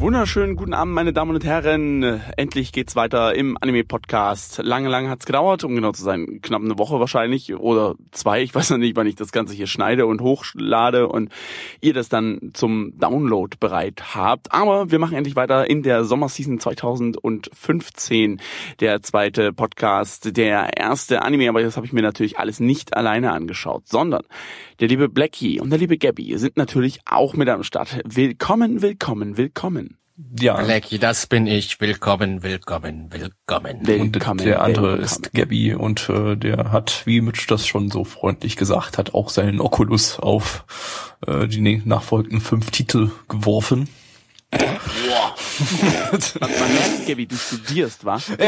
wunderschönen guten Abend, meine Damen und Herren. Endlich geht's weiter im Anime-Podcast. Lange, lange hat's gedauert, um genau zu sein. Knapp eine Woche wahrscheinlich oder zwei. Ich weiß noch nicht, wann ich das Ganze hier schneide und hochlade und ihr das dann zum Download bereit habt. Aber wir machen endlich weiter in der Sommerseason 2015. Der zweite Podcast, der erste Anime, aber das habe ich mir natürlich alles nicht alleine angeschaut, sondern der liebe Blackie und der liebe Gabby sind natürlich auch mit am Start. Willkommen, willkommen, willkommen. Ja. Blackie, das bin ich. Willkommen, willkommen, willkommen. willkommen und der andere willkommen. ist Gabby und äh, der hat, wie Mitch das schon so freundlich gesagt hat, auch seinen Oculus auf äh, die nachfolgenden fünf Titel geworfen. Boah. man, man merkt, Gabi, du studierst, wa? Ja,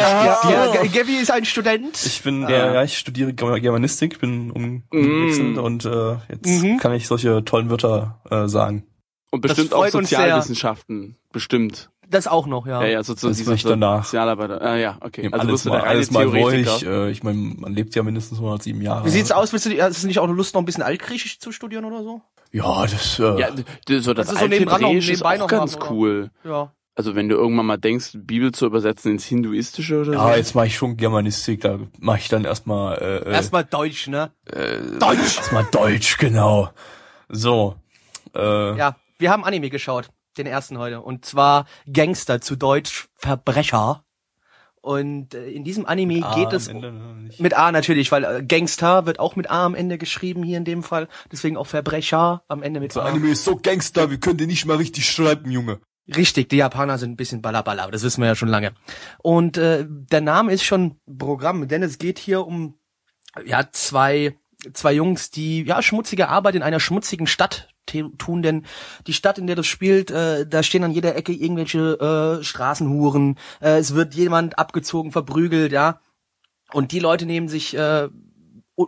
ja, ja Gabi ist ein Student. Ich bin, äh, ja, ich studiere Germanistik, bin umgewechselt mm. und äh, jetzt mm kann ich solche tollen Wörter äh, sagen. Und bestimmt auch Sozialwissenschaften, bestimmt. Das auch noch, ja. Ja, ja, sozusagen das ich danach. Sozialarbeiter. Ah, ja, okay. Also alles mal, alles mal ruhig. Äh, ich meine, man lebt ja mindestens 107 Jahre. Wie sieht's aus? Willst du, hast du nicht auch eine Lust, noch ein bisschen Altgriechisch zu studieren oder so? Ja, das, äh, ja, das, so das, das ist so nebenan noch, ist auch ganz haben, cool. Ja. Also wenn du irgendwann mal denkst, Bibel zu übersetzen ins Hinduistische oder ja, so. Ja, jetzt mache ich schon Germanistik, da mache ich dann erstmal äh, äh, erstmal Deutsch, ne? Äh, Deutsch. Erstmal Deutsch, genau. So. Äh, ja, wir haben Anime geschaut, den ersten heute und zwar Gangster zu Deutsch Verbrecher. Und äh, in diesem Anime mit geht es mit A natürlich, weil äh, Gangster wird auch mit A am Ende geschrieben hier in dem Fall. Deswegen auch Verbrecher am Ende mit das A. Anime ist so Gangster, wir können den nicht mal richtig schreiben, Junge. Richtig, die Japaner sind ein bisschen ballerballer, aber das wissen wir ja schon lange. Und äh, der Name ist schon Programm, denn es geht hier um ja zwei zwei Jungs, die ja schmutzige Arbeit in einer schmutzigen Stadt tun, denn die Stadt, in der das spielt, äh, da stehen an jeder Ecke irgendwelche äh, Straßenhuren, äh, es wird jemand abgezogen, verprügelt, ja. Und die Leute nehmen sich äh,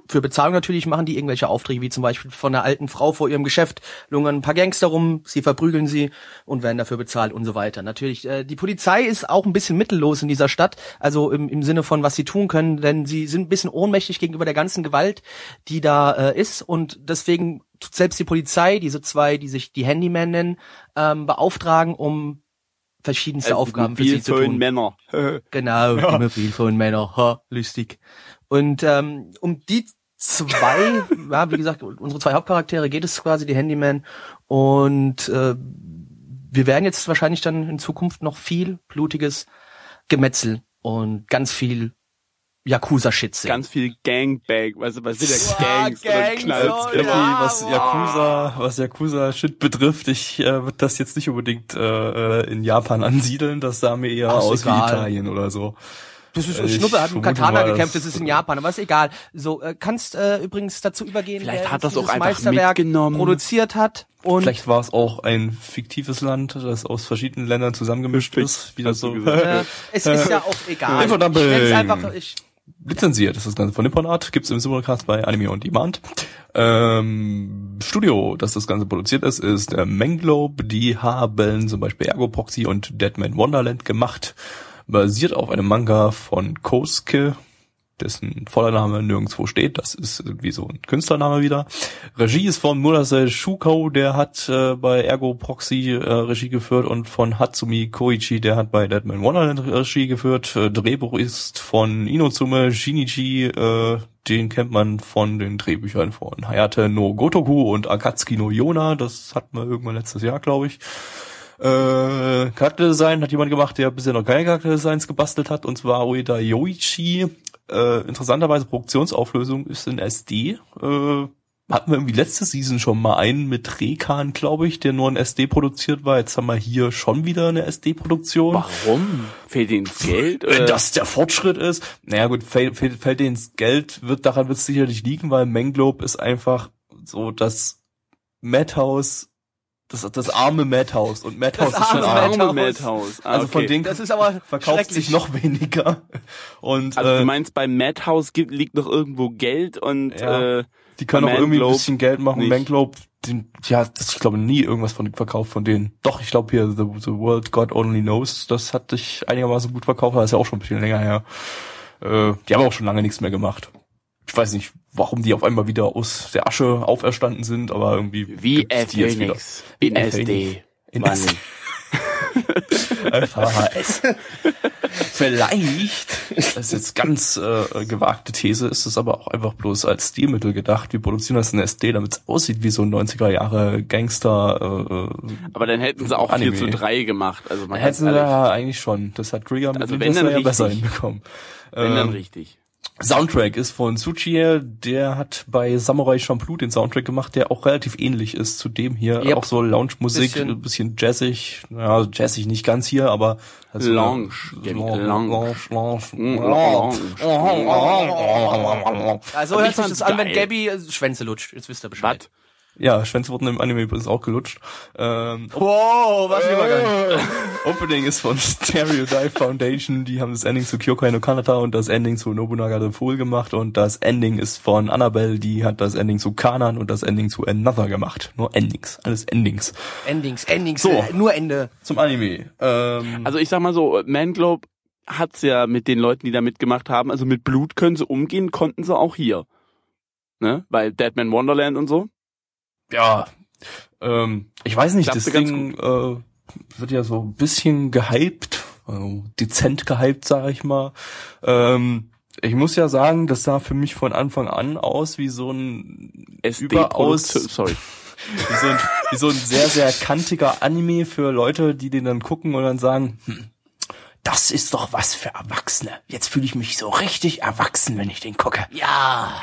für Bezahlung natürlich machen die irgendwelche Aufträge, wie zum Beispiel von einer alten Frau vor ihrem Geschäft lungern ein paar Gangster rum, sie verprügeln sie und werden dafür bezahlt und so weiter. Natürlich, äh, die Polizei ist auch ein bisschen mittellos in dieser Stadt, also im, im Sinne von, was sie tun können, denn sie sind ein bisschen ohnmächtig gegenüber der ganzen Gewalt, die da äh, ist und deswegen tut selbst die Polizei, diese zwei, die sich die Handyman nennen, ähm, beauftragen, um verschiedenste also Aufgaben für sie zu tun. Männer. genau, ja. die Mobilphone-Männer. Ha, lustig. Und ähm, um die zwei, ja, wie gesagt, unsere zwei Hauptcharaktere geht es quasi, die Handyman. Und äh, wir werden jetzt wahrscheinlich dann in Zukunft noch viel blutiges Gemetzel und ganz viel Yakuza-Shit sehen. Ganz viel Gangbang, weißt du, was sind ja Gangs ja, Gang, knallt. So, ja, was Yakuza, was Yakuza-Shit betrifft, ich äh, würde das jetzt nicht unbedingt äh, äh in Japan ansiedeln, das sah mir eher Ach, aus egal. wie Italien oder so. Das ist ein Schnuppe, hat mit Katana gekämpft, das ist in Japan, aber ist egal. So, äh, kannst äh, übrigens dazu übergehen, Vielleicht hat das auch einfach Meisterwerk mitgenommen. produziert hat. Und Vielleicht war es auch ein fiktives Land, das aus verschiedenen Ländern zusammengemischt ist. Wieder so. Äh, es ist ja auch egal. Ich einfach, ich, lizenziert ist das Ganze von Nipponart, gibt's im Simulcast bei Anime on Demand. Ähm, Studio, das das Ganze produziert ist, ist äh, Menglobe. Die haben zum Beispiel Ergo Proxy und Deadman Wonderland gemacht basiert auf einem Manga von Kosuke, dessen voller Name nirgendwo steht. Das ist irgendwie so ein Künstlername wieder. Regie ist von Murase Shuko, der hat äh, bei Ergo Proxy äh, Regie geführt und von Hatsumi Koichi, der hat bei Deadman Wonderland Regie geführt. Äh, Drehbuch ist von Inotsume Shinichi, äh, den kennt man von den Drehbüchern von Hayate no Gotoku und Akatsuki no Yona. Das hatten wir irgendwann letztes Jahr, glaube ich. Äh, Charakterdesign hat jemand gemacht, der bisher noch keine Charakterdesigns gebastelt hat, und zwar Ueda Yoichi. Äh, interessanterweise Produktionsauflösung ist in SD. Äh, hatten wir irgendwie letzte Season schon mal einen mit Rekan, glaube ich, der nur in SD produziert war. Jetzt haben wir hier schon wieder eine SD-Produktion. Warum? Fehlt ihnen das Geld? Wenn das der Fortschritt ist. Naja gut, fällt, fällt, fällt ihnen das Geld, wird daran wird es sicherlich liegen, weil Menglobe ist einfach so das Madhouse das, das arme Madhouse und Madhouse Das ist schon arme arm. Madhouse. Arme Madhouse. Ah, Also von denen Das ist aber verkauft sich noch weniger. Und Also äh, du meinst, beim Madhouse gibt, liegt noch irgendwo Geld und Ja. äh, die können bei auch irgendwie ein bisschen Geld machen. Manglobe, den, ja, das, ich glaube nie irgendwas von verkauft von denen. Doch, ich glaube hier The, The World God Only Knows, das hat sich einigermaßen gut verkauft, das ist ja auch schon ein bisschen länger her. Äh, die haben auch schon lange nichts mehr gemacht. Ich weiß nicht, warum die auf einmal wieder aus der Asche auferstanden sind, aber irgendwie wie gibt's die jetzt wieder. Phoenix in SD. In. SD. VHS. Vielleicht, das ist jetzt ganz äh, gewagte These, ist es aber auch einfach bloß als Stilmittel gedacht. Wir produzieren das in SD, damit es aussieht wie so ein 90er Jahre Gangster. Äh, Aber dann hätten sie auch Anime. 4 zu 3 gemacht. Also man hätten ehrlich, ja eigentlich schon. Das hat Trigger mit Also wenn dann ja besser hinbekommen. wenn dann Ähm, richtig. Soundtrack ist von Tsuchiya, der hat bei Samurai Champloo den Soundtrack gemacht, der auch relativ ähnlich ist zu dem hier. Yep. Auch so Lounge-Musik, Bisschen- ein bisschen jazzig. Ja, jazzig nicht ganz hier, aber halt so Lounge, Lounge, Lounge. Lounge. Also hört sich das an, wenn. Gabby äh, Schwänze lutscht. Jetzt wisst ihr Bescheid. Was? Ja, Schwänze wurden im Anime übrigens auch gelutscht. Ähm, Wow, was ein Übergang. Opening ist von Stereotype Foundation, die haben das Ending zu Kyokai no Kanata und das Ending zu Nobunaga the Fool gemacht und das Ending ist von Annabelle, die hat das Ending zu Kanan und das Ending zu Another gemacht. Nur Endings, alles Endings. Endings, Endings, So. äh, nur Ende. Zum Anime. Ähm, Also ich sag mal so, Manglobe hat's ja mit den Leuten, die da mitgemacht haben, also mit Blut können sie umgehen, konnten sie auch hier. Ne? Bei Deadman Wonderland und so. Ja, ähm, ich weiß nicht, Klappte das Ding äh, wird ja so ein bisschen gehypt, also dezent gehypt, sage ich mal. Ähm, ich muss ja sagen, das sah für mich von Anfang an aus wie so ein überaus sorry. wie so, ein, wie so ein sehr, sehr kantiger Anime für Leute, die den dann gucken und dann sagen, hm, das ist doch was für Erwachsene. Jetzt fühle ich mich so richtig erwachsen, wenn ich den gucke. Ja.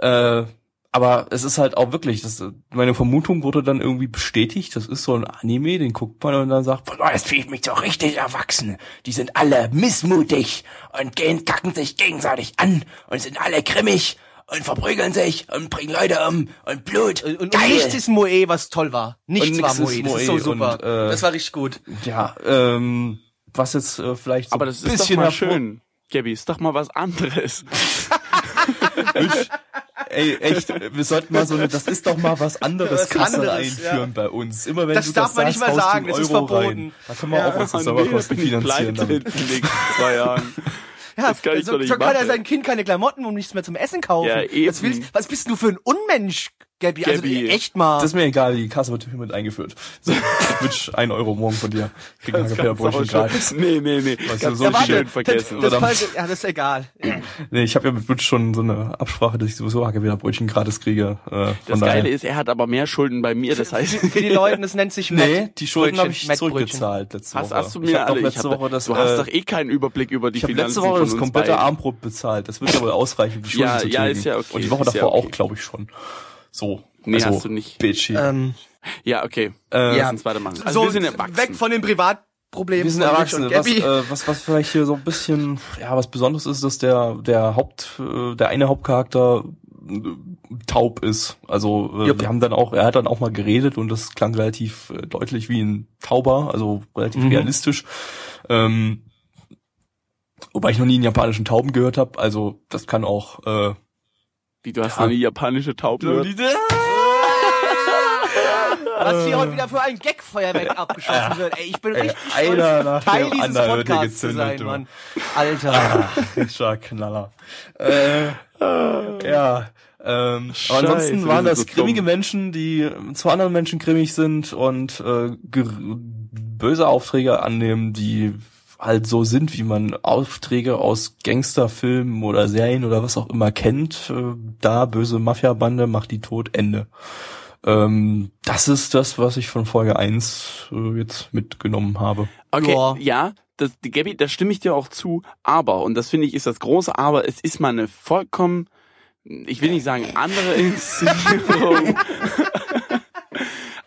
Äh, aber es ist halt auch wirklich, das, meine Vermutung wurde dann irgendwie bestätigt. Das ist so ein Anime, den guckt man und dann sagt, boah, jetzt fühle ich mich so richtig erwachsen. Die sind alle missmutig und gehen, kacken sich gegenseitig an und sind alle grimmig und verprügeln sich und bringen Leute um und Blut. Und, und Geil. nichts ist Moe, was toll war. Nichts Und war Moe. Das ist so Moe super. und, äh, das war richtig gut. Ja, ähm, was jetzt äh, vielleicht so Aber das ein ist doch bisschen mal schön. Gabby, ist doch mal was anderes. Ey, echt, wir sollten mal so eine, das ist doch mal was anderes Was Kasse anderes, einführen bei uns. Immer wenn Das du darf das man nicht sagst, haust du sagen, das ist verboten. Da können wir Ja. auch unsere Nee, Serverkosten bin ich finanzieren damit. in den zwei Jahren. Ja, Das kann ich so, doch nicht so kann er sein Kind keine Klamotten und nichts mehr zum Essen kaufen. Ja, eben. Was, willst, was bist du für ein Unmensch, Gabby? Also Gabby. echt mal. Das ist mir egal, die Kasse wird hiermit eingeführt. So, Twitch, ein Euro morgen von dir. Kannst du auch Brötchen gratis. Nee, nee, nee. Was Ganz so ja, schön das, vergessen. das, das, ja, das ist egal. Ja. Nee, ich habe ja mit Twitch schon so eine Absprache, dass ich sowieso Hackeweber Brötchen gratis kriege. Äh, Das daher. Geile ist, er hat aber mehr Schulden bei mir, das heißt, Für die Leute, das nennt sich Nee, Matt- die Schulden habe ich Matt zurückgezahlt letzte hast, Woche. hast du ich mir doch alle, letzte ich hab, Woche das, du hast äh, doch eh keinen Überblick über die Ich habe Finanzen letzte Woche das komplette. Armbrot bezahlt. Das wird ja wohl ausreichen, die Schulden Ja, zu ja, tilgen. ist ja okay, Und die Woche ja davor auch, glaube ich schon. So. Nee, also, hast du nicht. Bitchy. Ähm, Ja, okay. Äh, ja. Lass uns weitermachen. Also so, wir sind erwachsen. weg von den Privatproblemen. wir sind Erwachsene. und Was, Gabby. äh, was, was vielleicht hier so ein bisschen, ja, was Besonderes ist, dass der, der Haupt, äh, der eine Hauptcharakter äh, taub ist. Also äh, wir haben dann auch, er hat dann auch mal geredet und das klang relativ äh, deutlich wie ein Tauber, also relativ Mhm. realistisch. Ähm, wobei ich noch nie einen japanischen Tauben gehört habe, also das kann auch äh, Wie, du hast Ja. noch eine japanische Taube gehört? Was hier heute wieder für ein Gagfeuerwerk abgeschossen wird. Ey, ich bin richtig einer stolz, nach Teil dem dieses Podcasts zu gezündet, sein. Mann. Alter. Richtiger Knaller. Äh, ja. Ähm, Scheiße, aber ansonsten waren das so grimmige dumm. Menschen, die äh, zu anderen Menschen grimmig sind und äh, böse Aufträge annehmen, die halt so sind, wie man Aufträge aus Gangsterfilmen oder Serien oder was auch immer kennt. Äh, da böse Mafiabande macht die tot, Ende. Ähm, das ist das, was ich von Folge 1 äh, jetzt mitgenommen habe. Okay, Ja. ja, das, die Gabby, da stimme ich dir auch zu, aber, und das finde ich ist das große Aber, es ist mal eine vollkommen, ich will nicht sagen andere Inszenierung,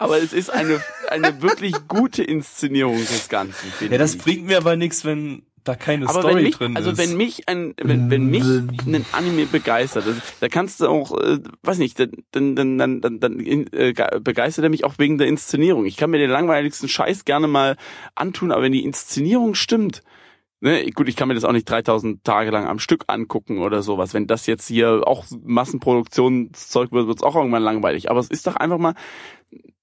aber es ist eine, eine wirklich gute Inszenierung des Ganzen, Ja, das ich. bringt mir aber nichts, wenn da keine Aber Story mich, drin also ist. wenn mich ein, wenn, wenn mich ein Anime begeistert, also, da kannst du auch, äh, weiß nicht, dann, dann, dann, dann, dann, äh, ge- begeistert er mich auch wegen der Inszenierung. Ich kann mir den langweiligsten Scheiß gerne mal antun, aber wenn die Inszenierung stimmt, ne, gut, ich kann mir das auch nicht 3000 Tage lang am Stück angucken oder sowas. Wenn das jetzt hier auch Massenproduktionszeug wird, wird's auch irgendwann langweilig. Aber es ist doch einfach mal,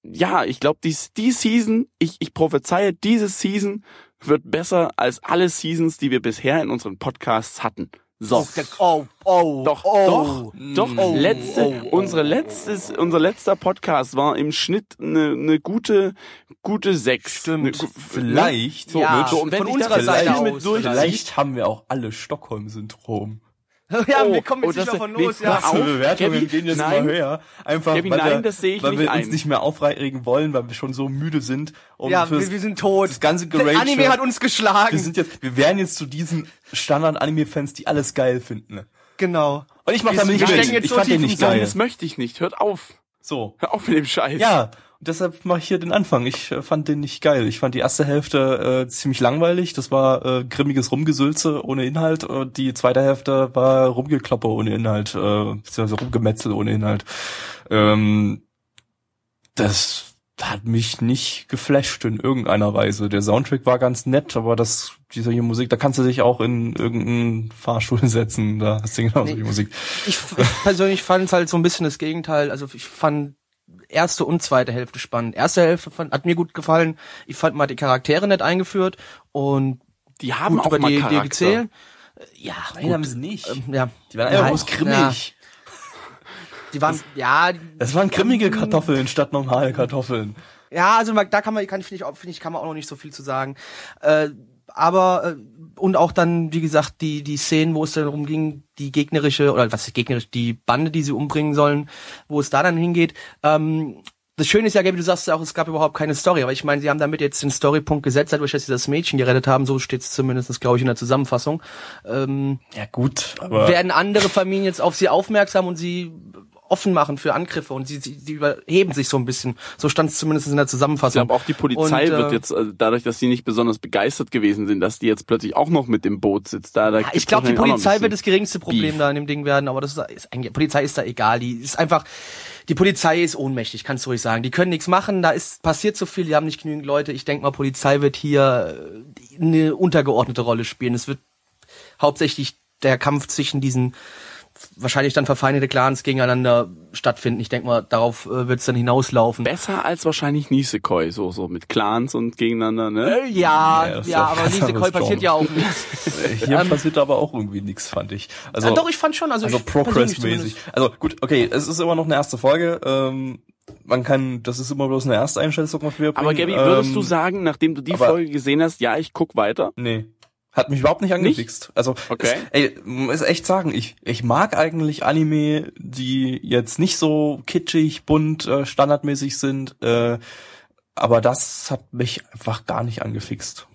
ja, ich glaube, die, die Season, ich, ich prophezeie, diese Season wird besser als alle Seasons, die wir bisher in unseren Podcasts hatten. So. Oh, oh, oh, Doch, oh. doch, doch. Oh, letzte, oh, oh, unsere letztes, unser letzter Podcast war im Schnitt eine, eine gute, gute sechs. Stimmt. Eine gu- vielleicht, So, Ja, so, und wenn von unserer Seite aus vielleicht haben wir auch alle Stockholm-Syndrom. ja, Oh, wir kommen jetzt oh, nicht das- mehr von nee, los, hör ja. auf. Unsere Bewertungen Gabby, gehen jetzt nein. immer höher. Einfach, Gabby, weil, nein, wir, das sehe ich weil nicht wir ein. uns nicht mehr aufregen wollen, weil wir schon so müde sind. Um Ja, wir, wir sind tot. Das ganze Der Gerage. Anime hat uns geschlagen. wir sind jetzt, wir wären jetzt zu diesen Standard-Anime-Fans, die alles geil finden. genau. Und ich mach damit nicht mit. Ich so fand tief den nicht geil. das möchte ich nicht. Hört auf. So. Hör auf mit dem Scheiß. Ja, und deshalb mache ich hier den Anfang. Ich äh, fand den nicht geil. Ich fand die erste Hälfte äh, ziemlich langweilig. Das war äh, grimmiges Rumgesülze ohne Inhalt. Und die zweite Hälfte war Rumgekloppe ohne Inhalt, äh, beziehungsweise Rumgemetzel ohne Inhalt. Ähm, das hat mich nicht geflasht in irgendeiner Weise. Der Soundtrack war ganz nett, aber das, diese hier Musik, da kannst du dich auch in irgendeinen Fahrstuhl setzen. Da hast du genauso Nee. die Musik. Ich, ich persönlich fand es halt so ein bisschen das Gegenteil. Also ich fand erste und zweite Hälfte spannend. Erste Hälfte fand, hat mir gut gefallen. Ich fand mal die Charaktere nett eingeführt und Die haben gut auch über mal die, die gezählt. Ja, Nein, haben sie nicht. ähm, ja. Die waren einfach bloß grimmig. Die waren, ja, Das waren grimmige Kartoffeln statt normale Kartoffeln. Ja, also da kann man, kann finde ich, finde ich, kann man auch noch nicht so viel zu sagen. Äh, aber äh, und auch dann, wie gesagt, die die Szenen, wo es dann darum ging, die gegnerische oder was ist gegnerisch, die Bande, die sie umbringen sollen, wo es da dann hingeht. Ähm, das Schöne ist ja, Gaby, du sagst ja auch, es gab überhaupt keine Story, aber ich meine, sie haben damit jetzt den Storypunkt gesetzt, dadurch, dass sie das Mädchen gerettet haben, so steht es zumindest, glaube ich, in der Zusammenfassung. Ähm, Ja gut, aber werden andere Familien jetzt auf sie aufmerksam und sie offen machen für Angriffe und sie, sie, sie überheben sich so ein bisschen. So stand es zumindest in der Ich Zusammenfassung. glaube auch die Polizei Und, äh, wird jetzt, also dadurch, dass sie nicht besonders begeistert gewesen sind, dass die jetzt plötzlich auch noch mit dem Boot sitzt. Da, da Ja, ich glaube, die Polizei wird das geringste Problem Beef. da in dem Ding werden, aber das ist, ist eigentlich, Polizei ist da egal. Die ist einfach, die Polizei ist ohnmächtig, kannst du ruhig sagen. Die können nichts machen, da ist passiert so viel, die haben nicht genügend Leute. Ich denke mal, Polizei wird hier äh, eine untergeordnete Rolle spielen. Es wird hauptsächlich der Kampf zwischen diesen wahrscheinlich dann verfeindete Clans gegeneinander stattfinden. Ich denke mal, darauf äh, wird es dann hinauslaufen. Besser als wahrscheinlich Nisekoi, so, so mit Clans und gegeneinander, ne? Äh, ja, Ja, ja, aber ganz diese anderes Koi passiert ja auch nichts. hier ähm, passiert aber auch irgendwie nichts, fand ich. Also, Ja, doch, ich fand schon, also, also Progress-mäßig. Also gut, okay, es ist immer noch eine erste Folge. Ähm, man kann, das ist immer bloß eine erste Einschätzung, was wir Aber bringen. Gabi, würdest ähm, du sagen, nachdem du die aber- Folge gesehen hast, ja, ich guck weiter? Nee. Hat mich überhaupt nicht angefixt. Also, Okay. es, ey, muss echt sagen, ich, ich mag eigentlich Anime, die jetzt nicht so kitschig, bunt, äh, standardmäßig sind, äh, aber das hat mich einfach gar nicht angefixt.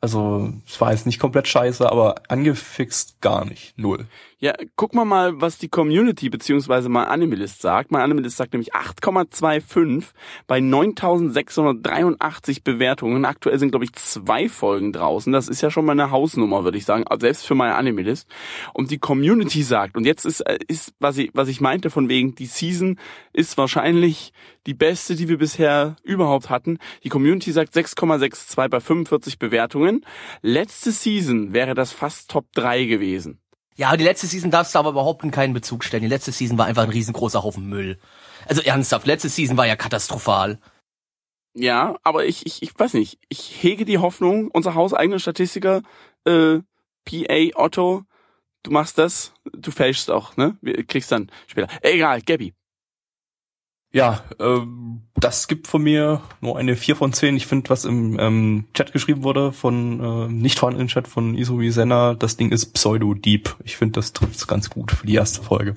Also, es war jetzt nicht komplett scheiße, aber angefixt gar nicht. Null. Ja, guck mal mal, was die Community beziehungsweise mein Animalist sagt. Mein Animalist sagt nämlich 8,25 bei 9.683 Bewertungen. Aktuell sind, glaube ich, zwei Folgen draußen. Das ist ja schon mal eine Hausnummer, würde ich sagen, selbst für mein Animalist. Und die Community sagt, und jetzt ist, äh, ist was, ich, was ich meinte von wegen, die Season ist wahrscheinlich die beste, die wir bisher überhaupt hatten. Die Community sagt 6,62 bei 45 Bewertungen. Letzte Season wäre das fast Top 3 gewesen. Ja, die letzte Season darfst du aber überhaupt in keinen Bezug stellen. Die letzte Season war einfach ein riesengroßer Haufen Müll. Also ernsthaft, letzte Season war ja katastrophal. Ja, aber ich, ich, ich weiß nicht. Ich hege die Hoffnung, unser hauseigener Statistiker, äh, PA Otto, du machst das, du fälschst auch, ne? Wir kriegst dann später. Egal, Gabby. Ja, ähm, das gibt von mir nur eine 4 von 10. Ich finde, was im ähm, Chat geschrieben wurde von äh, nicht vorhandenen Chat von Isui Senna, das Ding ist Pseudo-Deep. Ich finde, das trifft's ganz gut für die erste Folge.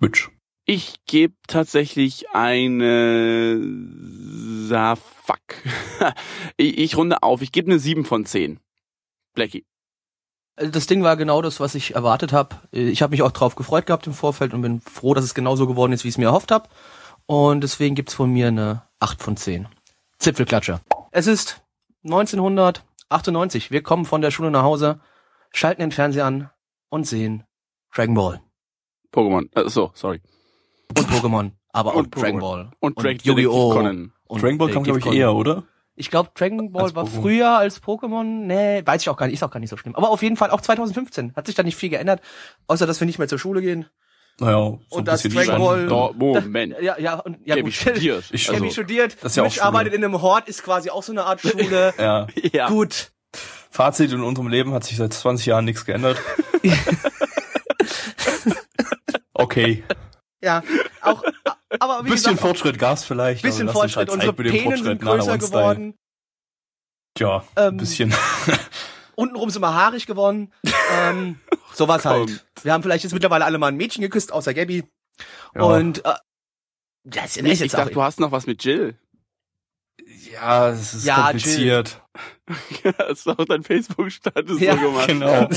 Mitch. Ich gebe tatsächlich eine Sa fuck. ich, ich runde auf. Ich gebe eine 7 von 10. Blackie. Das Ding war genau das, was ich erwartet habe. Ich habe mich auch drauf gefreut gehabt im Vorfeld und bin froh, dass es genauso geworden ist, wie ich es mir erhofft habe. Und deswegen gibt's von mir eine 8 von 10. Zipfelklatscher. Es ist 98. Wir kommen von der Schule nach Hause, schalten den Fernseher an und sehen Dragon Ball Pokémon. Äh, so, sorry. und Pokémon, aber auch Und Dragon Pokémon. Ball Und Yu-Gi-Oh! Conan. und Dragon Ball kam, glaube ich, eher, oder? Ich glaube, Dragon Ball Als war Pokémon. früher als Pokémon. Nee, weiß ich auch gar nicht. Ist auch gar nicht so schlimm. Aber auf jeden Fall auch 2015. Hat sich da nicht viel geändert. Außer, dass wir nicht mehr zur Schule gehen. Naja, so Und ein das Dragon. Ball- Moment. Ja, ja, und, ja, gut. studiert. Ich- also, studiert. das ist ja auch Mitch arbeitet in einem Hort, ist quasi auch so eine Art Schule. Ja. ja. Gut. Fazit, in unserem Leben hat sich seit 20 Jahren nichts geändert. okay. Ja, auch, aber wie bisschen gesagt, Fortschritt gab's vielleicht. bisschen Fortschritt. halt Unsere mit Penen sind Fortschritt nach größer geworden. Tja, Ähm, ein bisschen. Untenrum sind wir haarig geworden. ähm, sowas Kommt. halt. Wir haben vielleicht jetzt mittlerweile alle mal ein Mädchen geküsst, außer Gabby. Ja. Und, äh, das ist Ich, ich jetzt dachte, auch, du hast noch was mit Jill. Ja, es ist Ja, kompliziert. hast du auch deinen Facebook-Status Ja, so gemacht. Genau.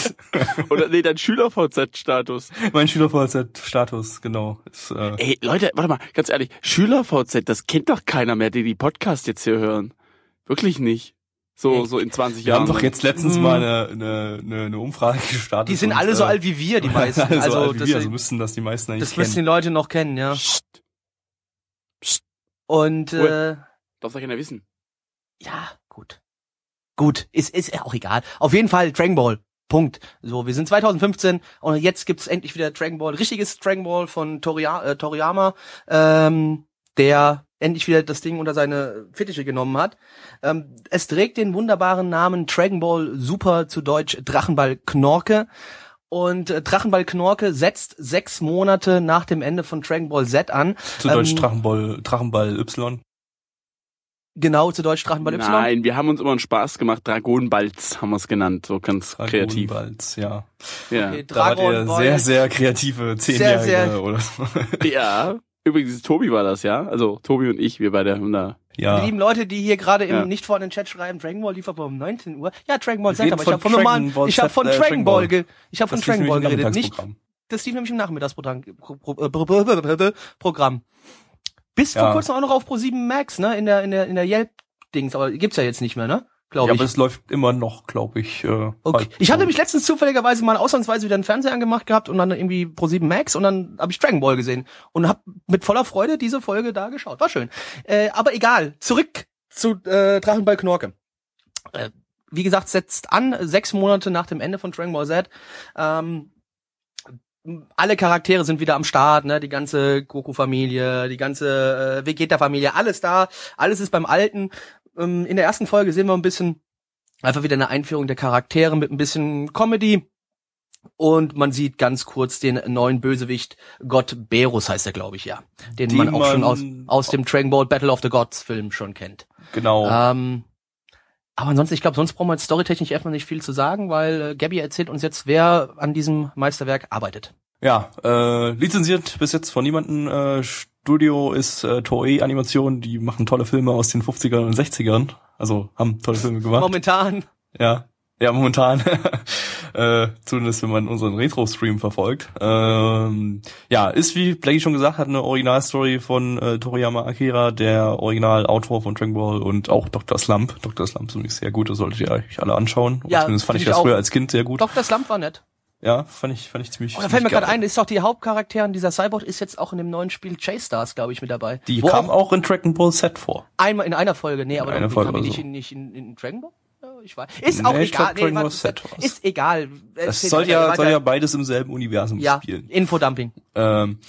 Oder nee, dein Schüler-VZ-Status. mein Schüler-VZ-Status, genau. Ist, äh, Ey, Leute, warte mal, ganz ehrlich, Schüler-VZ, das kennt doch keiner mehr, die die Podcast jetzt hier hören. Wirklich nicht. So, so in 20 wir Jahren. haben doch jetzt letztens Hm. mal eine, eine, eine, eine Umfrage gestartet. die sind und, alle so äh, alt wie wir, die meisten. alle so also, alt wie das, wir, also müssten das die meisten eigentlich das müssen die kennen. Leute noch kennen, ja. Psst, Und, äh, darf doch keiner wissen. ja, gut. Gut, ist, ist ja auch egal. Auf jeden Fall Dragon Ball. Punkt. So, wir sind 2015 und jetzt gibt's endlich wieder Dragon Ball, richtiges Dragon Ball von Toria, äh, Toriyama, ähm, der endlich wieder das Ding unter seine Fittiche genommen hat. Ähm, es trägt den wunderbaren Namen Dragon Ball Super zu Deutsch Drachenball Knorke. Und äh, Drachenball Knorke setzt sechs Monate nach dem Ende von Dragon Ball Z an. Zu Deutsch ähm, Drachenball, Drachenball Y. Genau, zu Deutsch Drachenball Y. Nein, wir haben uns immer einen Spaß gemacht. Dragonbalz haben wir es genannt, so ganz kreativ. Dragonballs, ja. Ja. Okay, Da wart ihr Dragon Ball. sehr, sehr kreative Zehnjährige sehr- oder so. ja. Übrigens, Tobi war das, ja? Also Tobi und ich, wir beide haben da. Die Ja. lieben Leute, die hier gerade im Ja. nicht vorhandenen Chat schreiben, Dragon Ball lief aber um 19 Uhr. Ja, Dragon Ball Z, reden aber ich habe von Dragon normalen, Ball ich habe von äh, Dragon Ball, Ball. ge, ich habe von Das Dragon lief Ball nämlich im geredet, nicht, das lief nämlich im Nachmittagsprogramm. Pro, Pro, Pro, Pro, Pro, Pro, Programm. Bis vor Ja. kurzem auch noch auf Pro 7 Max, ne, in der, in der, in der Yelp-Dings, aber gibt's ja jetzt nicht mehr, ne? Glaube Ja, ich. aber es läuft immer noch, glaube ich. Äh, Okay. halt Ich habe so. nämlich letztens zufälligerweise mal ausnahmsweise wieder einen Fernseher angemacht gehabt und dann irgendwie Pro 7 Max und dann habe ich Dragon Ball gesehen und habe mit voller Freude diese Folge da geschaut. War schön. Äh, aber egal. Zurück zu äh, Drachenball Knorke. Äh, wie gesagt, setzt an, sechs Monate nach dem Ende von Dragon Ball Z. Ähm, alle Charaktere sind wieder am Start, ne? Die ganze Goku-Familie, die ganze äh, Vegeta-Familie, alles da, alles ist beim Alten. Ähm, in der ersten Folge sehen wir ein bisschen einfach wieder eine Einführung der Charaktere mit ein bisschen Comedy. Und man sieht ganz kurz den neuen Bösewicht, Gott Berus heißt er, glaube ich, ja. Den man auch schon aus, aus dem Dragon Ball Battle of the Gods Film schon kennt. Genau. Ähm, aber ansonsten, ich glaube, sonst brauchen wir jetzt storytechnisch erstmal nicht viel zu sagen, weil äh, Gabby erzählt uns jetzt, wer an diesem Meisterwerk arbeitet. Ja, äh, lizenziert bis jetzt von niemanden. Äh, Studio ist äh, Toei Animation, die machen tolle Filme aus den 50ern und 60ern. Also haben tolle Filme gemacht. Momentan. Ja, ja, momentan. äh, zumindest wenn man unseren Retro-Stream verfolgt. Ähm, ja, ist wie Blackie schon gesagt hat, eine Originalstory von äh, Toriyama Akira, der Originalautor von Dragon Ball und auch Dr. Slump. Dr. Slump ist übrigens sehr gut, das solltet ihr euch alle anschauen. Ja, Zumindest fand ich ich das auch. früher als Kind sehr gut. Dr. Slump war nett. Ja, fand ich, fand ich ziemlich Oh, da fällt mir gerade ein, ist doch die Hauptcharakterin dieser Cyborg ist jetzt auch in dem neuen Spiel Chase Stars, glaube ich, mit dabei. Die Wo kam auch auch in Dragon Ball Z vor. einmal in einer Folge, nee, aber In einer dann Folge kam die nicht, so. in, nicht in, in Dragon Ball? Ich weiß. Ist Nee, auch ich glaub, egal. Dragon nee, Z war's. ist egal. Das Erzähl soll ja, weiter. soll ja beides im selben Universum ja, spielen. Infodumping. Ähm,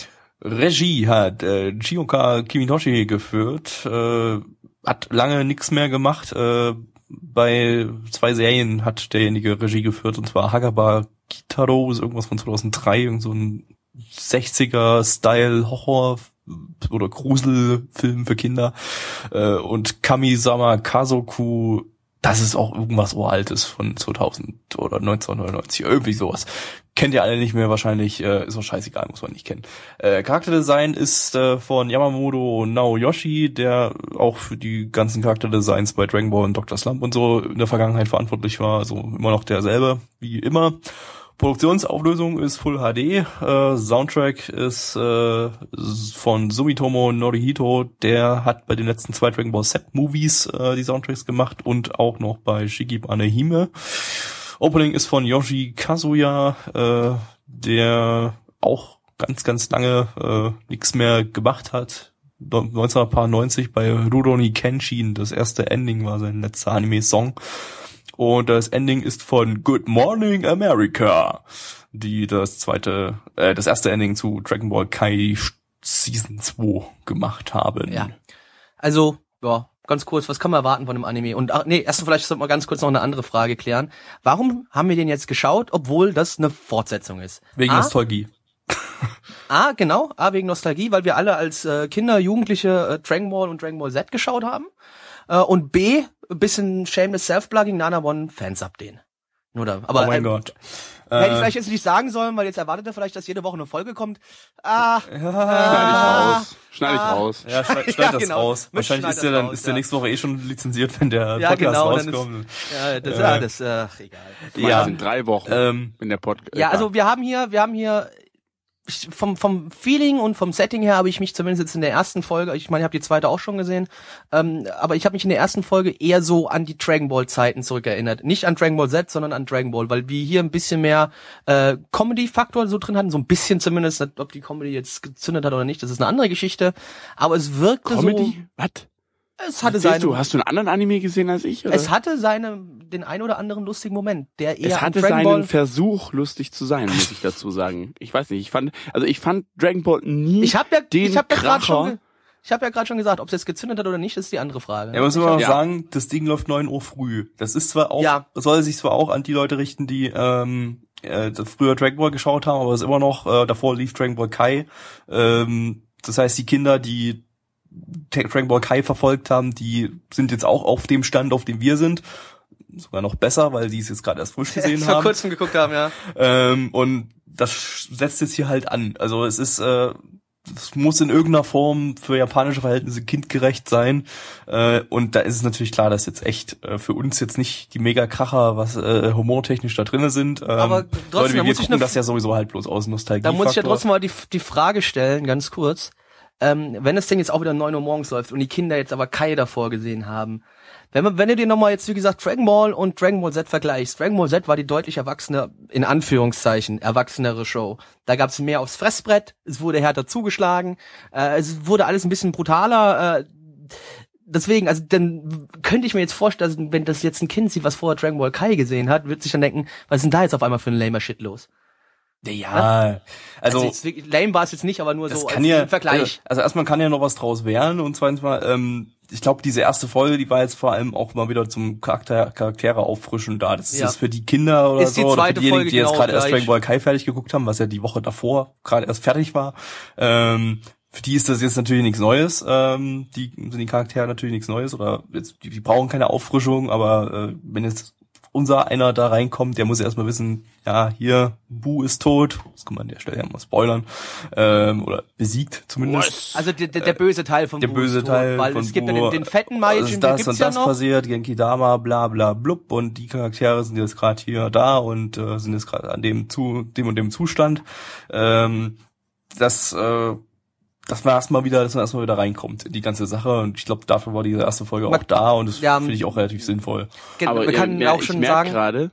Regie hat äh, Chioka Kimitoshi geführt, äh, hat lange nichts mehr gemacht. Äh, bei zwei Serien hat derjenige Regie geführt, und zwar Hagaba Kitaro, ist irgendwas von 2003, irgend so ein 60er-Style Horror oder Gruselfilm für Kinder. Äh, und Kamisama Kazoku, das ist auch irgendwas Uraltes von 2000 oder 1999, irgendwie sowas. Kennt ihr alle nicht mehr wahrscheinlich, äh, ist auch scheißegal, muss man nicht kennen. Äh, Charakterdesign ist von Yamamoto Naoyoshi, der auch für die ganzen Charakterdesigns bei Dragon Ball und Dr. Slump und so in der Vergangenheit verantwortlich war, also immer noch derselbe wie immer. Produktionsauflösung ist Full HD, äh, Soundtrack ist äh, von Sumitomo Norihito, der hat bei den letzten zwei Dragon Ball Z Movies äh, die Soundtracks gemacht und auch noch bei Shigib Anehime. Opening ist von Yoshi Kazuya, äh, der auch ganz, ganz lange äh, nichts mehr gemacht hat. 1990 bei Rurouni Kenshin, das erste Ending war sein letzter Anime-Song. Und das Ending ist von Good Morning America, die das zweite, äh, das erste Ending zu Dragon Ball Kai Season 2 gemacht haben. Ja. Also, ja, ganz kurz, was kann man erwarten von einem Anime? Und ach, nee, erst vielleicht sollten wir ganz kurz noch eine andere Frage klären. Warum haben wir den jetzt geschaut, obwohl das eine Fortsetzung ist? Wegen A, Nostalgie. A, genau, A wegen Nostalgie, weil wir alle als äh, Kinder, Jugendliche äh, Dragon Ball und Dragon Ball Z geschaut haben. Äh, und B, ein bisschen shameless self-plugging, Nana One Fans ab den. Nur da. Aber oh mein ähm, Gott. Hätte ich Äh, vielleicht jetzt nicht sagen sollen, weil jetzt erwartet er vielleicht, dass jede Woche eine Folge kommt. Ah, Schneid ich raus. Schneid ich Ah. raus. ja, schneid, schneid Ja, das genau. raus. Wahrscheinlich ist der dann raus, ist der ja. nächste Woche eh schon lizenziert, wenn der Ja, Podcast genau, dann ist- rauskommt. ja, das, Äh. ja, das, äh, ach, egal. Ich meine, Ja. das sind drei Wochen, Ähm, wenn der Podcast. Ja, also wir haben hier, wir haben hier vom vom Feeling und vom Setting her habe ich mich zumindest jetzt in der ersten Folge, ich meine, ich habe die zweite auch schon gesehen, ähm, aber ich habe mich in der ersten Folge eher so an die Dragon Ball Zeiten zurückerinnert, nicht an Dragon Ball Z, sondern an Dragon Ball, weil wir hier ein bisschen mehr äh, Comedy Faktor so drin hatten, so ein bisschen zumindest, ob die Comedy jetzt gezündet hat oder nicht, das ist eine andere Geschichte, aber es wirkte Comedy? Was? Es hatte seine du, hast du einen anderen Anime gesehen als ich? Oder? es hatte seine den ein oder anderen lustigen Moment, der eher es hatte Dragon seinen Ball Versuch, lustig zu sein, muss ich dazu sagen. Ich weiß nicht, ich fand, also ich fand Dragon Ball nie Ich habe ja, den ich habe ja gerade Kracher. schon, ich habe ja gerade schon gesagt, ob es jetzt gezündet hat oder nicht, ist die andere Frage. Ja, muss man mal Ja. sagen, das Ding läuft 9 Uhr früh. Das ist zwar auch, Ja. soll sich zwar auch an die Leute richten, die ähm, äh, früher Dragon Ball geschaut haben, aber es ist immer noch, äh, davor lief Dragon Ball Kai. Ähm, das heißt, die Kinder, die Ball Kai verfolgt haben, die sind jetzt auch auf dem Stand, auf dem wir sind. Sogar noch besser, weil die es jetzt gerade erst frisch gesehen vor haben. kurzem geguckt haben, ja. Ähm, und das setzt jetzt hier halt an. Also es ist, äh, es muss in irgendeiner Form für japanische Verhältnisse kindgerecht sein. Äh, und da ist es natürlich klar, dass jetzt echt äh, für uns jetzt nicht die Mega-Kracher, was äh, humortechnisch da drinnen sind. Ähm, Aber trotzdem, Leute da wir muss ich gucken eine- das ja sowieso halt bloß aus Nostalgie. Da muss ich ja trotzdem mal die, die Frage stellen, ganz kurz. Ähm, wenn das Ding jetzt auch wieder 9 Uhr morgens läuft und die Kinder jetzt aber Kai davor gesehen haben, wenn, wenn du dir nochmal jetzt, wie gesagt, Dragon Ball und Dragon Ball Z vergleichst, Dragon Ball Z war die deutlich erwachsene, in Anführungszeichen, erwachsenere Show. Da gab's mehr aufs Fressbrett, es wurde härter zugeschlagen, äh, es wurde alles ein bisschen brutaler, äh, deswegen, also dann könnte ich mir jetzt vorstellen, also wenn das jetzt ein Kind sieht, was vorher Dragon Ball Kai gesehen hat, wird sich dann denken, was ist denn da jetzt auf einmal für ein lamer Shit los? Ja, also, Also, lame war es jetzt nicht, aber nur so als ja, Vergleich. Also erstmal kann ja noch was draus werden und zweitens mal, ähm, ich glaube, diese erste Folge, die war jetzt vor allem auch mal wieder zum Charakter, Charaktere auffrischen da. Das ist Ja. jetzt für die Kinder oder Ist die so, oder für diejenigen, Folge die jetzt genau gerade erst. Dragon Ball Kai fertig geguckt haben, was ja die Woche davor gerade erst fertig war. Ähm, für die ist das jetzt natürlich nichts Neues. Ähm, die sind die Charaktere natürlich nichts Neues oder jetzt, die, die brauchen keine Auffrischung, aber äh, wenn jetzt unser einer da reinkommt, der muss erstmal wissen, ja, hier, Bu ist tot, das kann man an der Stelle ja mal spoilern, ähm, oder besiegt zumindest. Also der, der, der böse Teil von Der Buu böse tot, Teil weil von es gibt ja Buu, den, den fetten Majin, ist den das gibt's und ja das noch. passiert, Genki Dama, bla bla blub und die Charaktere sind jetzt gerade hier da und äh, sind jetzt gerade an dem zu dem und dem Zustand. Ähm, das äh, dass man erstmal wieder, dass man erstmal wieder reinkommt in die ganze Sache und ich glaube, dafür war diese erste Folge Man- auch da und das Ja, finde ich auch relativ sinnvoll. Aber wir können ja, auch ich schon merk sagen, gerade,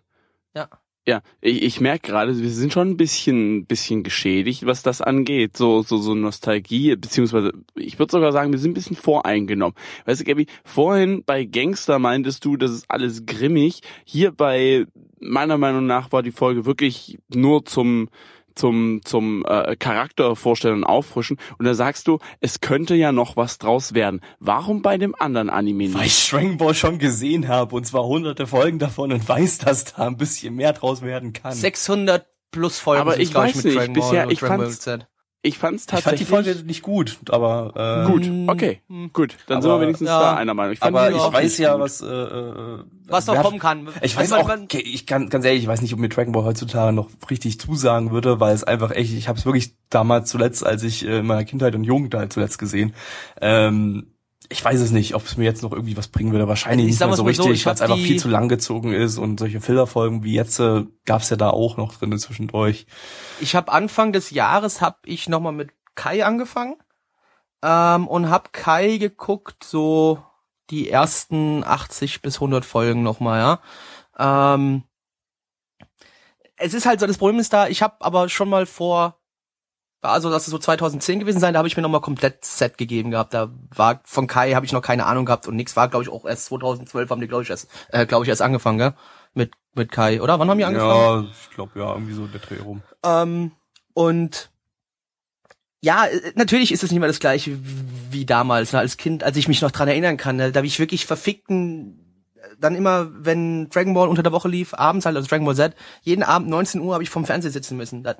ja. ja, ich, ich merke gerade, wir sind schon ein bisschen, bisschen geschädigt, was das angeht. So, so, so Nostalgie, beziehungsweise ich würde sogar sagen, wir sind ein bisschen voreingenommen. Weißt du, Gabi, vorhin bei Gangster meintest du, das ist alles grimmig. Hier bei meiner Meinung nach war die Folge wirklich nur zum zum zum äh, Charakter vorstellen und auffrischen und da sagst du, es könnte ja noch was draus werden. Warum bei dem anderen Anime Weil nicht? ich Dragon Ball schon gesehen habe und zwar hunderte Folgen davon und weiß, dass da ein bisschen mehr draus werden kann. 600 plus Folgen Aber ich weiß mit nicht, Dragon Ball bisher- ich fand's-. Ich fand's ich fand die tatsächlich Folge nicht gut, aber äh, gut. Okay, gut, dann sind wir Aber- wenigstens ja. da einer Meinung. Ich fand aber ich weiß ja, gut. was äh, äh, Was noch kommen kann. Ich weiß auch, okay, ich kann ganz ehrlich, ich weiß nicht, ob mir Dragon Ball heutzutage noch richtig zusagen würde, weil es einfach echt, ich habe es wirklich damals zuletzt, als ich äh, in meiner Kindheit und Jugend halt zuletzt gesehen. Ähm, ich weiß es nicht, ob es mir jetzt noch irgendwie was bringen würde. Wahrscheinlich Also ich nicht mehr so so, richtig, ich weil es einfach viel zu lang gezogen ist und solche Fillerfolgen wie jetzt äh, gab's ja da auch noch drin zwischendurch. Ich habe Anfang des Jahres hab ich noch mal mit Kai angefangen ähm, und hab Kai geguckt, so die ersten 80 bis 100 Folgen noch mal, ja. Ähm, es ist halt so, das Problem ist da, ich habe aber schon mal vor, also das ist so 2010 gewesen sein, da habe ich mir noch mal komplett Set gegeben gehabt. Da war von Kai habe ich noch keine Ahnung gehabt und nix war, glaube ich, auch erst 2012 haben die, glaube ich, erst, äh, glaube ich, erst angefangen, gell? Mit mit Kai, oder? Wann haben die angefangen? Ja, ich glaube ja, irgendwie so der Dreh rum. Ähm, und ja, äh, natürlich ist es nicht mehr das gleiche wie- damals, ne, als Kind, als ich mich noch dran erinnern kann. Ne, da habe ich wirklich verfickten dann immer, wenn Dragon Ball unter der Woche lief, abends halt, also Dragon Ball Z, jeden Abend 19 Uhr habe ich vom Fernseher sitzen müssen. Da,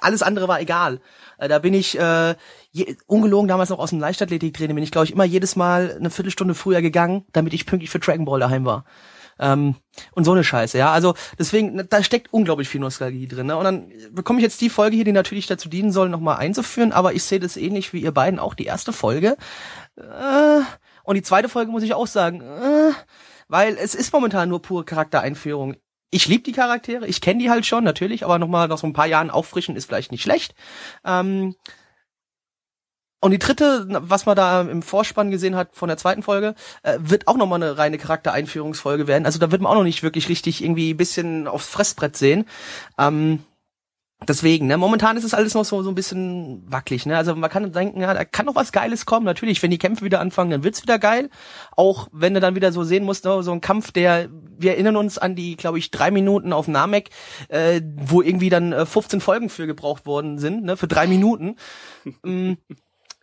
alles andere war egal. Äh, Da bin ich äh, je, ungelogen damals noch aus dem Leichtathletiktraining, bin ich glaube ich immer jedes Mal eine Viertelstunde früher gegangen, damit ich pünktlich für Dragon Ball daheim war. Ähm, und so eine Scheiße, ja. Also deswegen, da steckt unglaublich viel Nostalgie drin. Ne? Und dann bekomme ich jetzt die Folge hier, die natürlich dazu dienen soll, nochmal einzuführen, aber ich sehe das ähnlich wie ihr beiden auch, die erste Folge. Äh, und die zweite Folge muss ich auch sagen, äh, weil es ist momentan nur pure Charaktereinführung. Ich liebe die Charaktere, ich kenne die halt schon, natürlich, aber nochmal nach so ein paar Jahren auffrischen ist vielleicht nicht schlecht. Ähm, und die dritte, was man da im Vorspann gesehen hat von der zweiten Folge, äh, wird auch nochmal eine reine Charaktereinführungsfolge werden. Also da wird man auch noch nicht wirklich richtig irgendwie ein bisschen aufs Fressbrett sehen. Ähm, deswegen, ne, momentan ist es alles noch so, so ein bisschen wackelig, ne. Also man kann denken, ja, da kann noch was Geiles kommen. Natürlich, wenn die Kämpfe wieder anfangen, dann wird's wieder geil. Auch wenn du dann wieder so sehen musst, ne, so ein Kampf, der, wir erinnern uns an die, glaube ich, drei Minuten auf Namek, äh, wo irgendwie dann äh, 15 Folgen für gebraucht worden sind, ne, für drei Minuten. Mm,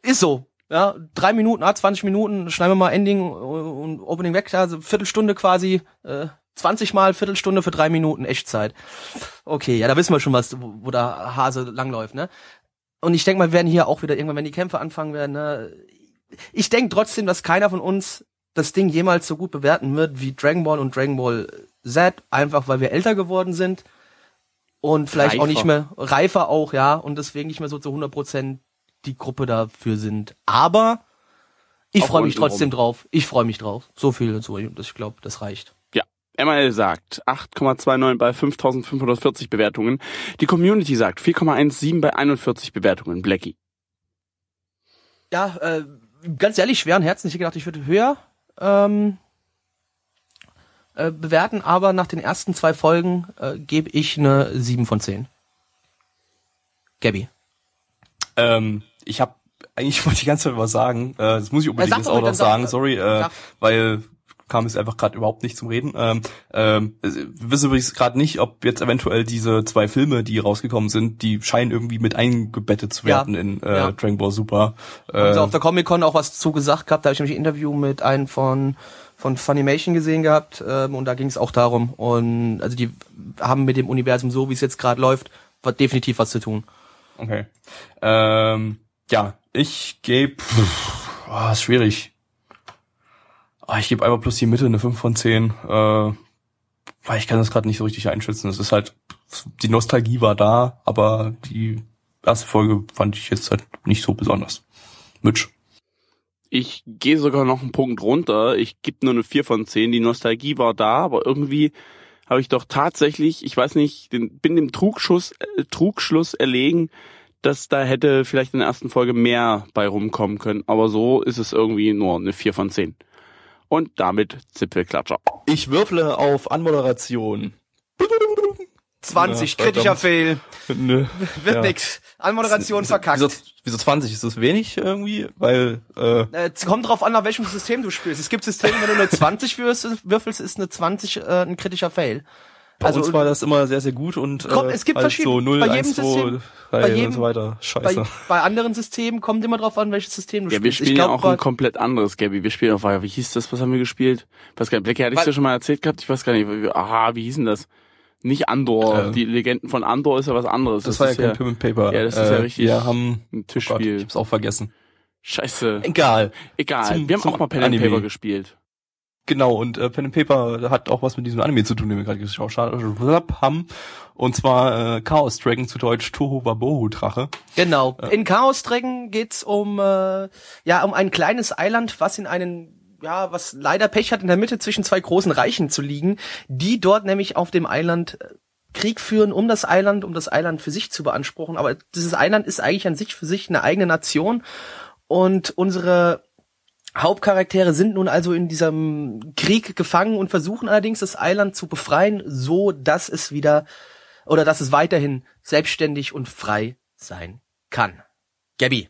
ist so. Ja, drei Minuten, ah, 20 Minuten, schneiden wir mal Ending und Opening weg, also Viertelstunde quasi, äh, 20 mal Viertelstunde für drei Minuten Echtzeit. Okay, ja, da wissen wir schon was, wo, wo da Hase langläuft, ne? Und ich denke mal, wir werden hier auch wieder irgendwann, wenn die Kämpfe anfangen werden, ne? Ich denke trotzdem, dass keiner von uns das Ding jemals so gut bewerten wird wie Dragon Ball und Dragon Ball Z, einfach weil wir älter geworden sind und vielleicht auch Reifer. nicht mehr reifer auch, ja, und deswegen nicht mehr so zu 100 Prozent die Gruppe dafür sind. Aber ich Auch freue mich trotzdem drauf. Ich freue mich drauf. So viel dazu. Ich glaube, das reicht. Ja. ML sagt 8,29 bei 5540 Bewertungen. Die Community sagt 4,17 bei 41 Bewertungen. Blackie. Ja, äh, ganz ehrlich, schweren Herzens. Ich hätte gedacht, ich würde höher ähm, äh, bewerten, aber nach den ersten zwei Folgen äh, gebe ich eine 7 von 10. Gabby. Ähm, ich habe eigentlich wollte ich die ganze Zeit was sagen. Äh, das muss ich unbedingt sag jetzt auch noch sagen. Sorry, äh, sag. weil kam es einfach gerade überhaupt nicht zum Reden. Ähm, ähm, wir wissen übrigens gerade nicht, ob jetzt eventuell diese zwei Filme, die rausgekommen sind, die scheinen irgendwie mit eingebettet zu Ja. werden in äh, Ja. Dragon Ball Super. Äh, Also auf der Comic Con auch was zu gesagt gehabt. Da habe ich nämlich ein Interview mit einem von von Funimation gesehen gehabt ähm, und da ging es auch darum. Und also die haben mit dem Universum so, wie es jetzt gerade läuft, definitiv was zu tun. Okay. Ähm, ja, ich gebe, oh, ist schwierig. Ah, ich gebe einfach plus die Mitte eine 5 von 10. Äh, weil ich kann das gerade nicht so richtig einschätzen. Es ist halt, die Nostalgie war da, aber die erste Folge fand ich jetzt halt nicht so besonders. Mitch. Ich gehe sogar noch einen Punkt runter. Ich gebe nur eine 4 von 10. Die Nostalgie war da, aber irgendwie habe ich doch tatsächlich, ich weiß nicht, den, bin dem Trugschuss, äh, Trugschluss erlegen, dass da hätte vielleicht in der ersten Folge mehr bei rumkommen können. Aber so ist es irgendwie nur eine 4 von 10. Und damit Zipfelklatscher. Ich würfle auf Anmoderation. 20, Ja, kritischer. Fail. Nö. Wird Ja. nix. Anmoderation Wieso- verkackt. Wieso, wieso 20? Ist das wenig irgendwie? Weil, äh, Äh, es kommt drauf an, nach welchem System du spielst. Es gibt Systeme, wenn du eine 20 würfelst, würfelst ist eine 20 äh, ein kritischer Fail. Bei Also uns war das immer sehr, sehr gut und äh, Kommt, es gibt halt verschiedene- so 0, bei jedem 1, 2, System- 3 bei jedem- und so weiter. Scheiße. bei, bei anderen Systemen kommt immer drauf an, welches System du Ja, wir spielst. spielen ich ja glaub, auch bei- ein komplett anderes, Gabby. Wir spielen auf, wie hieß das, was haben wir gespielt? Ich weiß gar nicht, Blackie, hatte ich dir schon mal erzählt gehabt? Ich weiß gar nicht. wie- Aha, wie hieß denn das? Nicht Andor. Ähm. Die Legenden von Andor ist ja was anderes. das, war ja kein Pim and Paper. Ja, das ist ja richtig Wir haben ein oh Gott, Tischspiel. ich hab's auch vergessen. Scheiße. Egal. Egal. Zum- wir haben auch mal Pen and. Paper gespielt. Genau, und äh, Pen and Paper hat auch was mit diesem Anime zu tun, den wir gerade geschaut haben. Und zwar äh, Chaos Dragon zu Deutsch Toho Wabohu Drache. Genau. In Chaos Dragon geht's um äh, ja um ein kleines Eiland, was in einen ja, was leider Pech hat, in der Mitte zwischen zwei großen Reichen zu liegen, die dort nämlich auf dem Eiland äh, Krieg führen um das Eiland, um das Eiland für sich zu beanspruchen. Aber dieses Eiland ist eigentlich an sich für sich eine eigene Nation. Und unsere Hauptcharaktere sind nun also in diesem Krieg gefangen und versuchen allerdings das Eiland zu befreien, so dass es wieder oder dass es weiterhin selbstständig und frei sein kann. Gabby.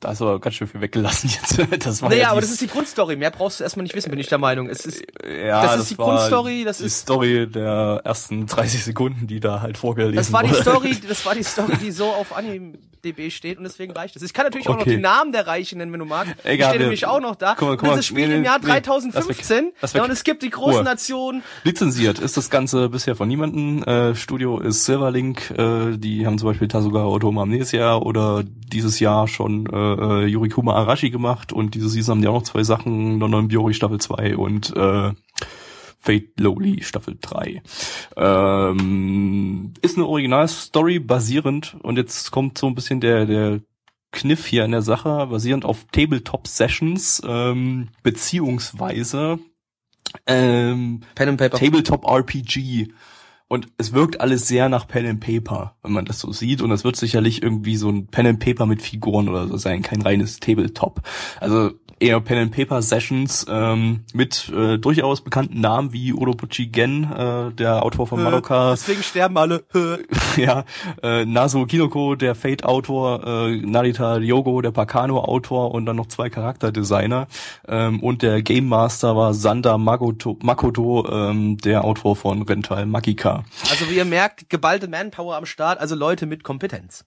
Da hast du aber ganz schön viel weggelassen jetzt. Das war naja, ja aber das ist die Grundstory. Mehr brauchst du erstmal nicht wissen, bin ich der Meinung. Es ist, ja, das, das ist die Grundstory. Das die ist Story der ersten 30 Sekunden, die da halt vorgelesen Das war wurde. die Story, das war die Story, die so auf AnimeDB steht und deswegen reicht es. Ich kann natürlich auch okay. noch die Namen der Reichen nennen, wenn du magst. Egal, die stehen nämlich auch noch da. Guck mal, guck mal, das Spiel nee, im Jahr nee, 3015. Das ja, und es gibt die großen Ruhe. Nationen. Lizenziert ist das Ganze bisher von niemandem. Äh, Studio ist Silverlink. Äh, die haben zum Beispiel Tasuga Otoma Amnesia oder dieses Jahr schon äh, äh Yurikuma Kuma Arashi gemacht und diese Season haben die auch noch zwei Sachen, London Biori Staffel 2 und äh, Fate Lowly Staffel 3. Ähm, ist eine Originalstory basierend und jetzt kommt so ein bisschen der, der Kniff hier in der Sache, basierend auf Tabletop Sessions, ähm, beziehungsweise ähm, Pen and Paper. Tabletop RPG. Und es wirkt alles sehr nach Pen and Paper, wenn man das so sieht. Und es wird sicherlich irgendwie so ein Pen and Paper mit Figuren oder so sein, kein reines Tabletop. Also eher Pen and Paper Sessions ähm, mit äh, durchaus bekannten Namen wie Urobuchi Gen, äh, der Autor von Madoka. Deswegen sterben alle. ja, äh, Naso Kinoko, der Fate-Autor, äh, Narita Ryogo, der Pakano-Autor und dann noch zwei Charakterdesigner. Ähm, und der Game Master war Sanda Makoto, Makoto ähm, der Autor von Rental Magika. Also wie ihr merkt, geballte Manpower am Start, also Leute mit Kompetenz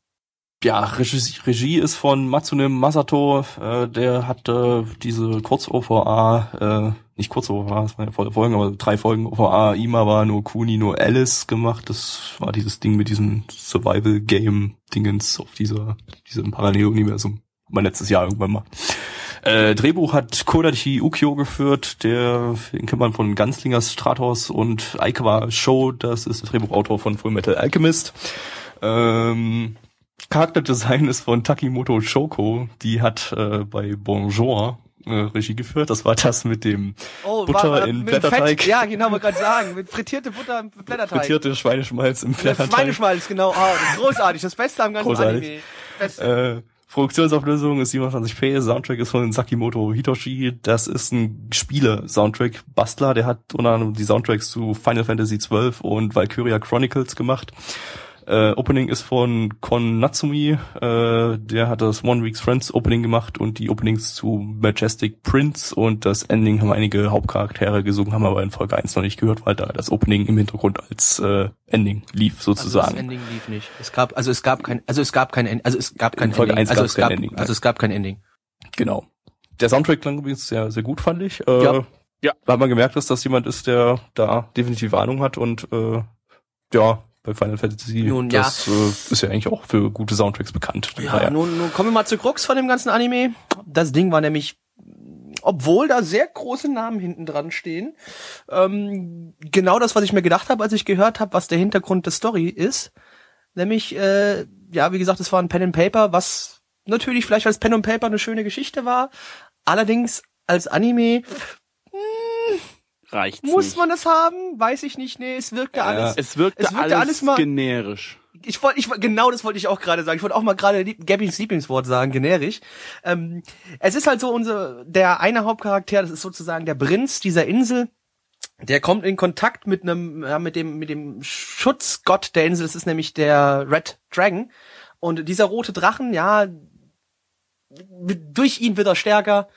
ja, Regie, Regie ist von Matsune Masato, äh, der hat äh, diese Kurz-OVA, äh, nicht Kurz-OVA, das waren ja volle Folgen, aber drei Folgen OVA, Imawa, no Kuni, no Alice gemacht. Das war dieses Ding mit diesem Survival-Game-Dingens auf dieser, diesem Paralleluniversum. Mein letztes Jahr irgendwann mal. Äh, Drehbuch hat Kodachi Ukyo geführt, der, den kennt man von Ganzlingers Stratos und Aikawa Show, das ist der Drehbuchautor von Full Metal Alchemist. Ähm, Charakterdesign ist von Takimoto Shoko. Die hat äh, bei Bonjour äh, Regie geführt. Das war das mit dem oh, Butter war, äh, in Blätterteig. Fett, ja, genau, wollte gerade sagen. Mit frittierte Butter im Blätterteig. Frittierte Schweineschmalz im Blätterteig. Schweineschmalz, genau. Oh, großartig. Das Beste am ganzen großartig. Anime. Beste. Äh, Produktionsauflösung ist 27p, Soundtrack ist von Sakimoto Hitoshi, das ist ein Spiele-Soundtrack, Bastler, der hat unter anderem die Soundtracks zu Final Fantasy XII und Valkyria Chronicles gemacht. Äh, Opening ist von Kon Natsumi, äh, der hat das One Week's Friends Opening gemacht und die Openings zu Majestic Prince und das Ending haben einige Hauptcharaktere gesungen, haben aber in Folge 1 noch nicht gehört, weil da das Opening im Hintergrund als äh, Ending lief sozusagen. Also das Ending lief nicht. Es gab also es gab kein also es gab kein also es gab kein in Folge Ending. 1 also es gab kein Ending. Also es gab kein Ending. Genau. Der Soundtrack klang übrigens sehr sehr gut fand ich. Äh, ja. Ja. Weil man gemerkt, dass das jemand ist, der da definitiv Ahnung hat und äh, ja, bei Final Fantasy. Nun, das ja. äh, ist ja eigentlich auch für gute Soundtracks bekannt. Ja, ja. Nun, nun kommen wir mal zu Krux von dem ganzen Anime. Das Ding war nämlich, obwohl da sehr große Namen hinten dran stehen, ähm, genau das, was ich mir gedacht habe, als ich gehört habe, was der Hintergrund der Story ist. Nämlich, äh, ja, wie gesagt, es war ein Pen and Paper, was natürlich vielleicht als Pen and Paper eine schöne Geschichte war, allerdings als Anime reicht's Muss nicht. man das haben? Weiß ich nicht. Nee, es wirkte alles. Es wirkte, es wirkte alles, alles mal generisch. Ich wollte, ich genau das wollte ich auch gerade sagen. Ich wollte auch mal gerade Gabbys Lieblingswort sagen, generisch. Ähm, es ist halt so unser der eine Hauptcharakter, das ist sozusagen der Prinz dieser Insel. Der kommt in Kontakt mit einem, ja, mit dem, mit dem Schutzgott der Insel. Das ist nämlich der Red Dragon. Und dieser rote Drachen, ja, durch ihn wird er stärker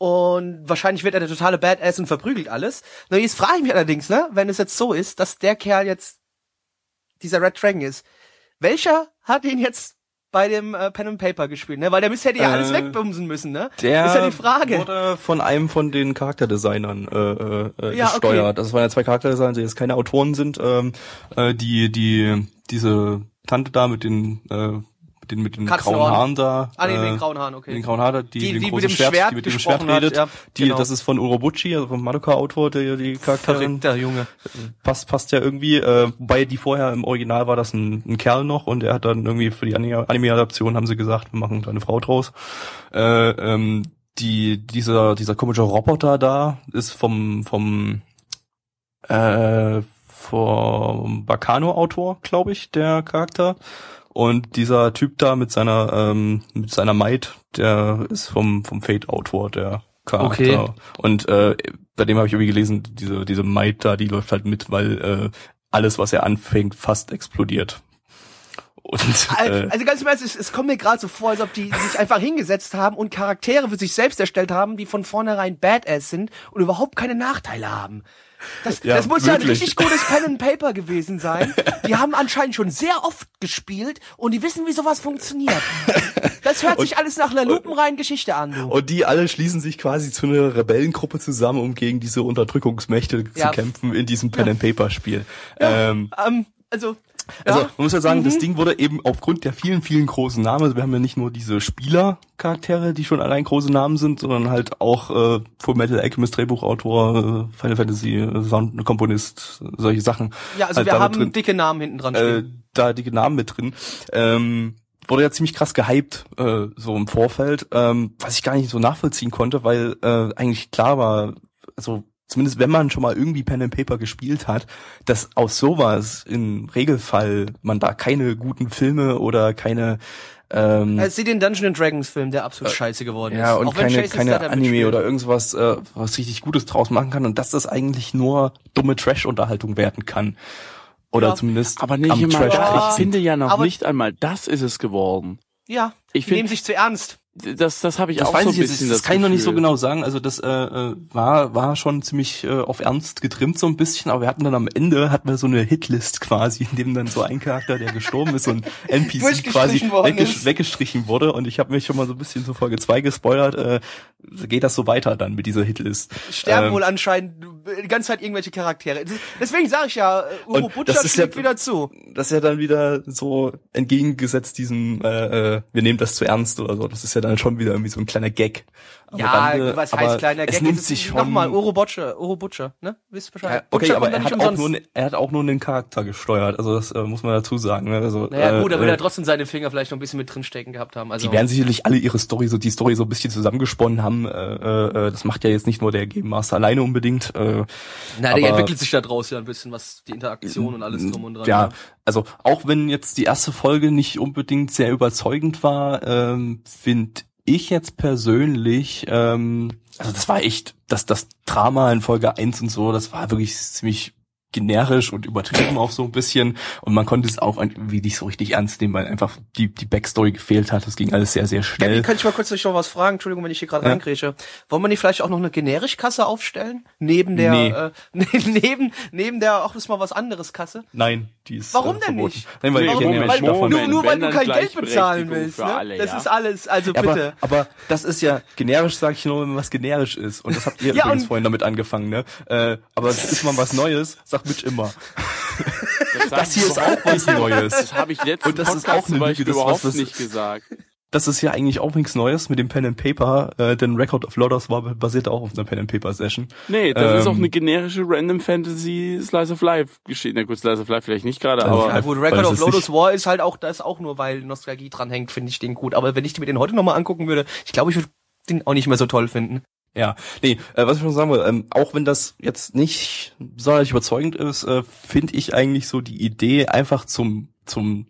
und wahrscheinlich wird er der totale Badass und verprügelt alles. Na, jetzt frage ich mich allerdings, ne, wenn es jetzt so ist, dass der Kerl jetzt dieser Red Dragon ist, welcher hat ihn jetzt bei dem äh, Pen and Paper gespielt, ne? Weil der müsste hätte ja äh, alles wegbumsen müssen, ne? Der ist ja die Frage. wurde von einem von den Charakterdesignern äh, äh, ja, gesteuert. Okay. Das waren ja zwei Charakterdesigner, die jetzt keine Autoren sind, ähm, äh, die die diese Tante da mit den äh, den mit den Katzenhorn. grauen Haaren da. Ah, nee, äh, den grauen Haaren, okay. Den grauen Haaren, die, Die- den die mit dem Schwert, Schwert die mit dem Schwert gesprochen hat, redet. ja, die, genau. Das ist von Urobuchi, also vom Madoka-Autor, der die Charakterin. Verrückter Junge. Passt, passt ja irgendwie, äh, wobei die vorher im Original war das ein, ein Kerl noch und er hat dann irgendwie für die Anime- Anime-Adaption haben sie gesagt, wir machen da eine Frau draus. Äh, ähm, die, dieser, dieser komische Roboter da ist vom, vom, äh, vom Bacano-Autor, glaube ich, der Charakter. Und dieser Typ da mit seiner, ähm, mit seiner Maid, der ist vom, vom Fate-Autor, der Charakter. Okay. Und äh, bei dem habe ich irgendwie gelesen, diese, diese Maid da, die läuft halt mit, weil äh, alles, was er anfängt, fast explodiert. Und äh, Also ganz im Ernst, es, es kommt mir gerade so vor, als ob die sich einfach hingesetzt haben und Charaktere für sich selbst erstellt haben, die von vornherein Badass sind und überhaupt keine Nachteile haben. Das, Ja, das muss ja ein wirklich. richtig gutes Pen and Paper gewesen sein. Die haben anscheinend schon sehr oft gespielt und die wissen, wie sowas funktioniert. Das hört sich alles nach einer lupenreinen Geschichte an, du. Und die alle schließen sich quasi zu einer Rebellengruppe zusammen, um gegen diese Unterdrückungsmächte Ja. zu kämpfen in diesem Pen and Paper Spiel. Ähm, Ähm, also, also man muss ja sagen, das Ding wurde eben aufgrund der vielen, vielen großen Namen, also wir haben ja nicht nur diese Spielercharaktere, die schon allein große Namen sind, sondern halt auch äh, Full Metal Alchemist Drehbuchautor, äh, Final Fantasy äh, Soundkomponist, solche Sachen. ja, also halt wir haben drin. dicke Namen hinten dran äh, stehen. da die Namen mit drin. Ähm, wurde ja ziemlich krass gehypt, äh, so im Vorfeld, ähm, was ich gar nicht so nachvollziehen konnte, weil äh, eigentlich klar war, also zumindest wenn man schon mal irgendwie Pen and Paper gespielt hat, dass aus sowas im Regelfall man da keine guten Filme oder keine ähm, Also, sieh den Dungeon and Dragons Film, der absolut scheiße geworden ja, ist. und Auch keine, keine Anime mitspielt. oder irgendwas, äh, was richtig Gutes draus machen kann und dass das eigentlich nur dumme Trash-Unterhaltung werden kann. Oder Ja. zumindest Aber nicht am immer. Trash Ja. Ich finde ja noch Aber- nicht einmal das ist es geworden. Ja, Ich die find- nehmen sich zu ernst. Das, das habe ich Das auch weiß so ein ich jetzt, bisschen. das, das kann ich noch nicht so Gefühl. genau sagen. Also das äh, äh, war war schon ziemlich äh, auf Ernst getrimmt so ein bisschen, aber wir hatten dann am Ende hatten wir so eine Hitlist quasi, in dem dann so ein Charakter, der gestorben ist, so ein NPC quasi wegges weggestrichen wurde und ich habe mich schon mal so ein bisschen zu Folge 2 gespoilert. Äh, geht das so weiter dann mit dieser Hitlist? Sterben Ähm, wohl anscheinend die ganze Zeit irgendwelche Charaktere. Deswegen sage ich ja, äh, Uro Und Butcher das ist ja- schlägt wieder zu. das ist ja dann wieder so entgegengesetzt diesem, äh, äh, wir nehmen das zu ernst oder so. Das ist ja dann schon wieder irgendwie so ein kleiner Gag. Ja, Rande, was aber heißt kleiner Gag? nimmt Es ist- sich schon. Nochmal, Uro Butcher, Uro Butcher, ne? Wisst Bescheid. Ja, okay, Butcher aber er da hat, auch nur, er hat auch nur den Charakter gesteuert. Also das äh, muss man dazu sagen. Ne? Also, Naja, gut, äh, aber er äh, hat trotzdem seine Finger vielleicht noch ein bisschen mit drinstecken gehabt haben. Also, die werden sicherlich alle ihre Story so die Story so ein bisschen zusammengesponnen haben. Äh, äh, das macht ja jetzt nicht nur der Game Master alleine unbedingt. Äh, na, der entwickelt sich da draus ja ein bisschen, was die Interaktion und alles drum und dran. ja, also auch wenn jetzt die erste Folge nicht unbedingt sehr überzeugend war, ähm, finde ich jetzt persönlich, ähm, also das war echt, das, das Drama in Folge 1 und so, das war wirklich ziemlich generisch und übertrieben auch so ein bisschen und man konnte es auch irgendwie nicht so richtig ernst nehmen, weil einfach die, die Backstory gefehlt hat. Das ging alles sehr, sehr schnell. kann ich mal kurz noch was fragen? Entschuldigung, wenn ich hier gerade Ja. reingrätsche. Wollen wir nicht vielleicht auch noch eine Generischkasse aufstellen? Neben der, Nee. äh, neben, neben der, auch ist mal was anderes Kasse? Nein, die ist Warum äh, denn verboten. nicht? Nein, weil Warum? ja nicht weil, davon. nur, nur weil Wenn du kein Geld bezahlen willst. Ne? alle, das ja. ist alles, also Ja, bitte. aber, aber das ist ja generisch, sage ich nur, wenn was generisch ist. Und das habt ihr Ja, übrigens vorhin damit angefangen, ne? Äh, aber ist mal was Neues, sagt Mitch immer. Das hier ist auch was Neues. Das habe ich letzten Und das ist Podcast auch eine zum Beispiel Lüge, das überhaupt was- was- nicht gesagt. Das ist ja eigentlich auch nichts Neues mit dem Pen and Paper, äh, denn Record of Lodos war basiert auch auf einer Pen and Paper Session. Nee, das ist Ähm, auch eine generische Random Fantasy Slice of Life Geschichte. Na gut, Slice of Life vielleicht nicht gerade, aber Ja gut, Record das of ist Lotus War ist halt auch das auch nur, weil Nostalgie dranhängt, finde ich den gut. Aber wenn ich mir den heute nochmal angucken würde, ich glaube, ich würde den auch nicht mehr so toll finden. Ja, nee, äh, was ich schon sagen will, ähm, auch wenn das jetzt nicht sonderlich überzeugend ist, äh, finde ich eigentlich so die Idee einfach zum, zum,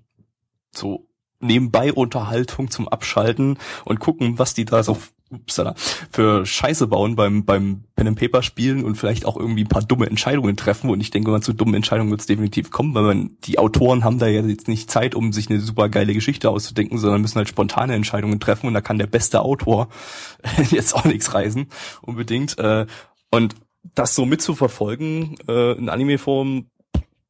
so nebenbei Unterhaltung zum Abschalten und gucken, was die da so upsala, für Scheiße bauen beim, beim Pen and Paper spielen und vielleicht auch irgendwie ein paar dumme Entscheidungen treffen. Und ich denke mal, zu dummen Entscheidungen wird es definitiv kommen, weil man, die Autoren haben da ja jetzt nicht Zeit, um sich eine super geile Geschichte auszudenken, sondern müssen halt spontane Entscheidungen treffen und da kann der beste Autor jetzt auch nichts reisen, unbedingt. Äh, und das so mitzuverfolgen, äh, in Anime-Form,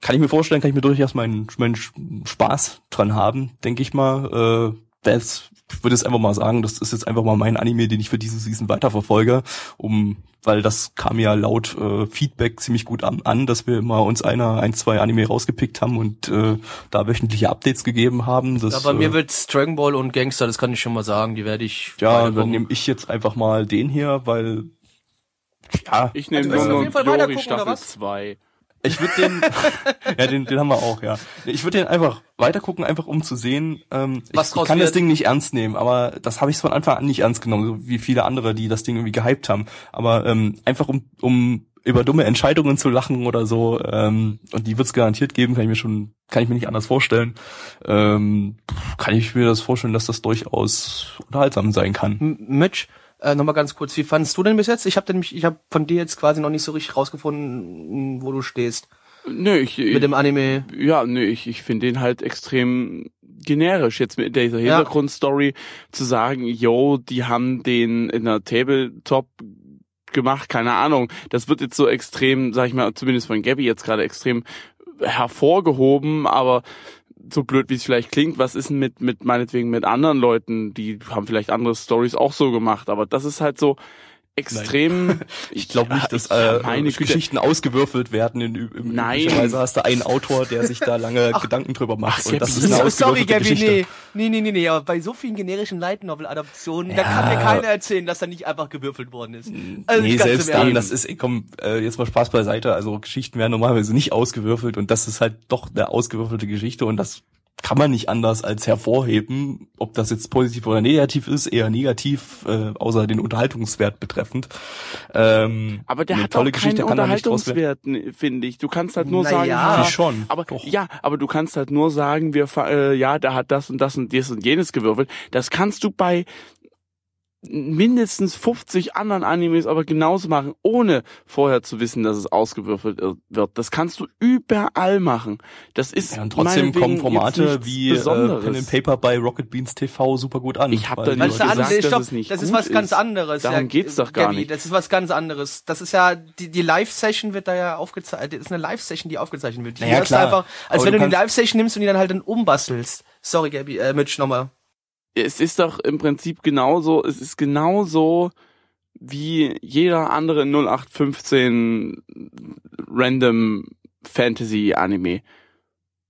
kann ich mir vorstellen, kann ich mir durchaus meinen, meinen Spaß dran haben, denke ich mal. Äh, das würde jetzt einfach mal sagen, das ist jetzt einfach mal mein Anime, den ich für diese Season weiterverfolge, um weil das kam ja laut äh, Feedback ziemlich gut an, an, dass wir immer uns einer, ein, zwei Anime rausgepickt haben und äh, da wöchentliche Updates gegeben haben. Das, Aber äh, mir wird's Dragon Ball und Gangster, das kann ich schon mal sagen, die werde ich ja, dann nehme ich jetzt einfach mal den hier, weil ja, Ich nehme Also, Staffel was? 2. Ich würde den, ja, den, den haben wir auch, ja. Ich würde den einfach weitergucken, einfach um zu sehen. Ähm, Was ich, ich kann das wird. Ding nicht ernst nehmen, aber das habe ich von Anfang an nicht ernst genommen, so wie viele andere, die das Ding irgendwie gehypt haben. Aber ähm, einfach um, um über dumme Entscheidungen zu lachen oder so, ähm, und die wird's garantiert geben, kann ich mir schon, kann ich mir nicht anders vorstellen. Ähm, kann ich mir das vorstellen, dass das durchaus unterhaltsam sein kann. M- Mitch, äh, nochmal ganz kurz, wie fandest du denn bis jetzt? Ich habe nämlich, ich habe von dir jetzt quasi noch nicht so richtig rausgefunden, wo du stehst Nö, ich, mit dem Anime. ja, nö, ich, ich finde den halt extrem generisch jetzt mit dieser Ja. Hintergrundstory zu sagen, yo, die haben den in der Tabletop gemacht, keine Ahnung. Das wird jetzt so extrem, sag ich mal, zumindest von Gabby jetzt gerade extrem hervorgehoben, aber so blöd wie es vielleicht klingt, was ist denn mit mit meinetwegen mit anderen Leuten, die haben vielleicht andere Stories auch so gemacht, aber das ist halt so extrem Ich glaube nicht, dass äh, meine Güte. Geschichten ausgewürfelt werden. In, in, Nein. Üblicherweise hast du einen Autor, der sich da lange Gedanken drüber macht. Ach, und das ist eine So, sorry, Gabby, nee. Nee, nee, nee, nee, aber bei so vielen generischen Light Novel Adaptionen, da Ja. kann mir keiner erzählen, dass da nicht einfach gewürfelt worden ist. Also nee, selbst dann, das ist, ey, komm, äh, jetzt mal Spaß beiseite. Also Geschichten werden normalerweise nicht ausgewürfelt und das ist halt doch eine ausgewürfelte Geschichte und das kann man nicht anders als hervorheben, ob das jetzt positiv oder negativ ist, eher negativ, äh, außer den Unterhaltungswert betreffend. Ähm, Aber der hat tolle auch keinen Geschichte werden. Unterhaltungswert, finde ich. Du kannst halt nur Na sagen, ja. ja, schon. aber Doch. ja, aber du kannst halt nur sagen, wir äh, ja, der hat das und das und das und jenes gewürfelt. Das kannst du bei mindestens 50 anderen Animes aber genauso machen, ohne vorher zu wissen, dass es ausgewürfelt äh, wird. Das kannst du überall machen. Das ist Ja, und trotzdem kommen Formate wie äh, Besonderes. Pen and Paper bei Rocket Beans TV super gut an. Ich hab weil da die nicht gesagt, dass stopp, es nicht das ist was ganz anderes. Darum ja, geht's doch gar Gabby, nicht. Das ist was ganz anderes. Das ist ja, die, die Live-Session wird da ja aufgezeichnet, das ist eine Live-Session, die aufgezeichnet wird. Hier Naja, klar. einfach, als Aber wenn du du die kannst- Live-Session nimmst und die dann halt dann umbastelst. Sorry, Gabby, äh, Mitch, nochmal. Es ist doch im Prinzip genauso, es ist genauso wie jeder andere 0815 Random Fantasy Anime.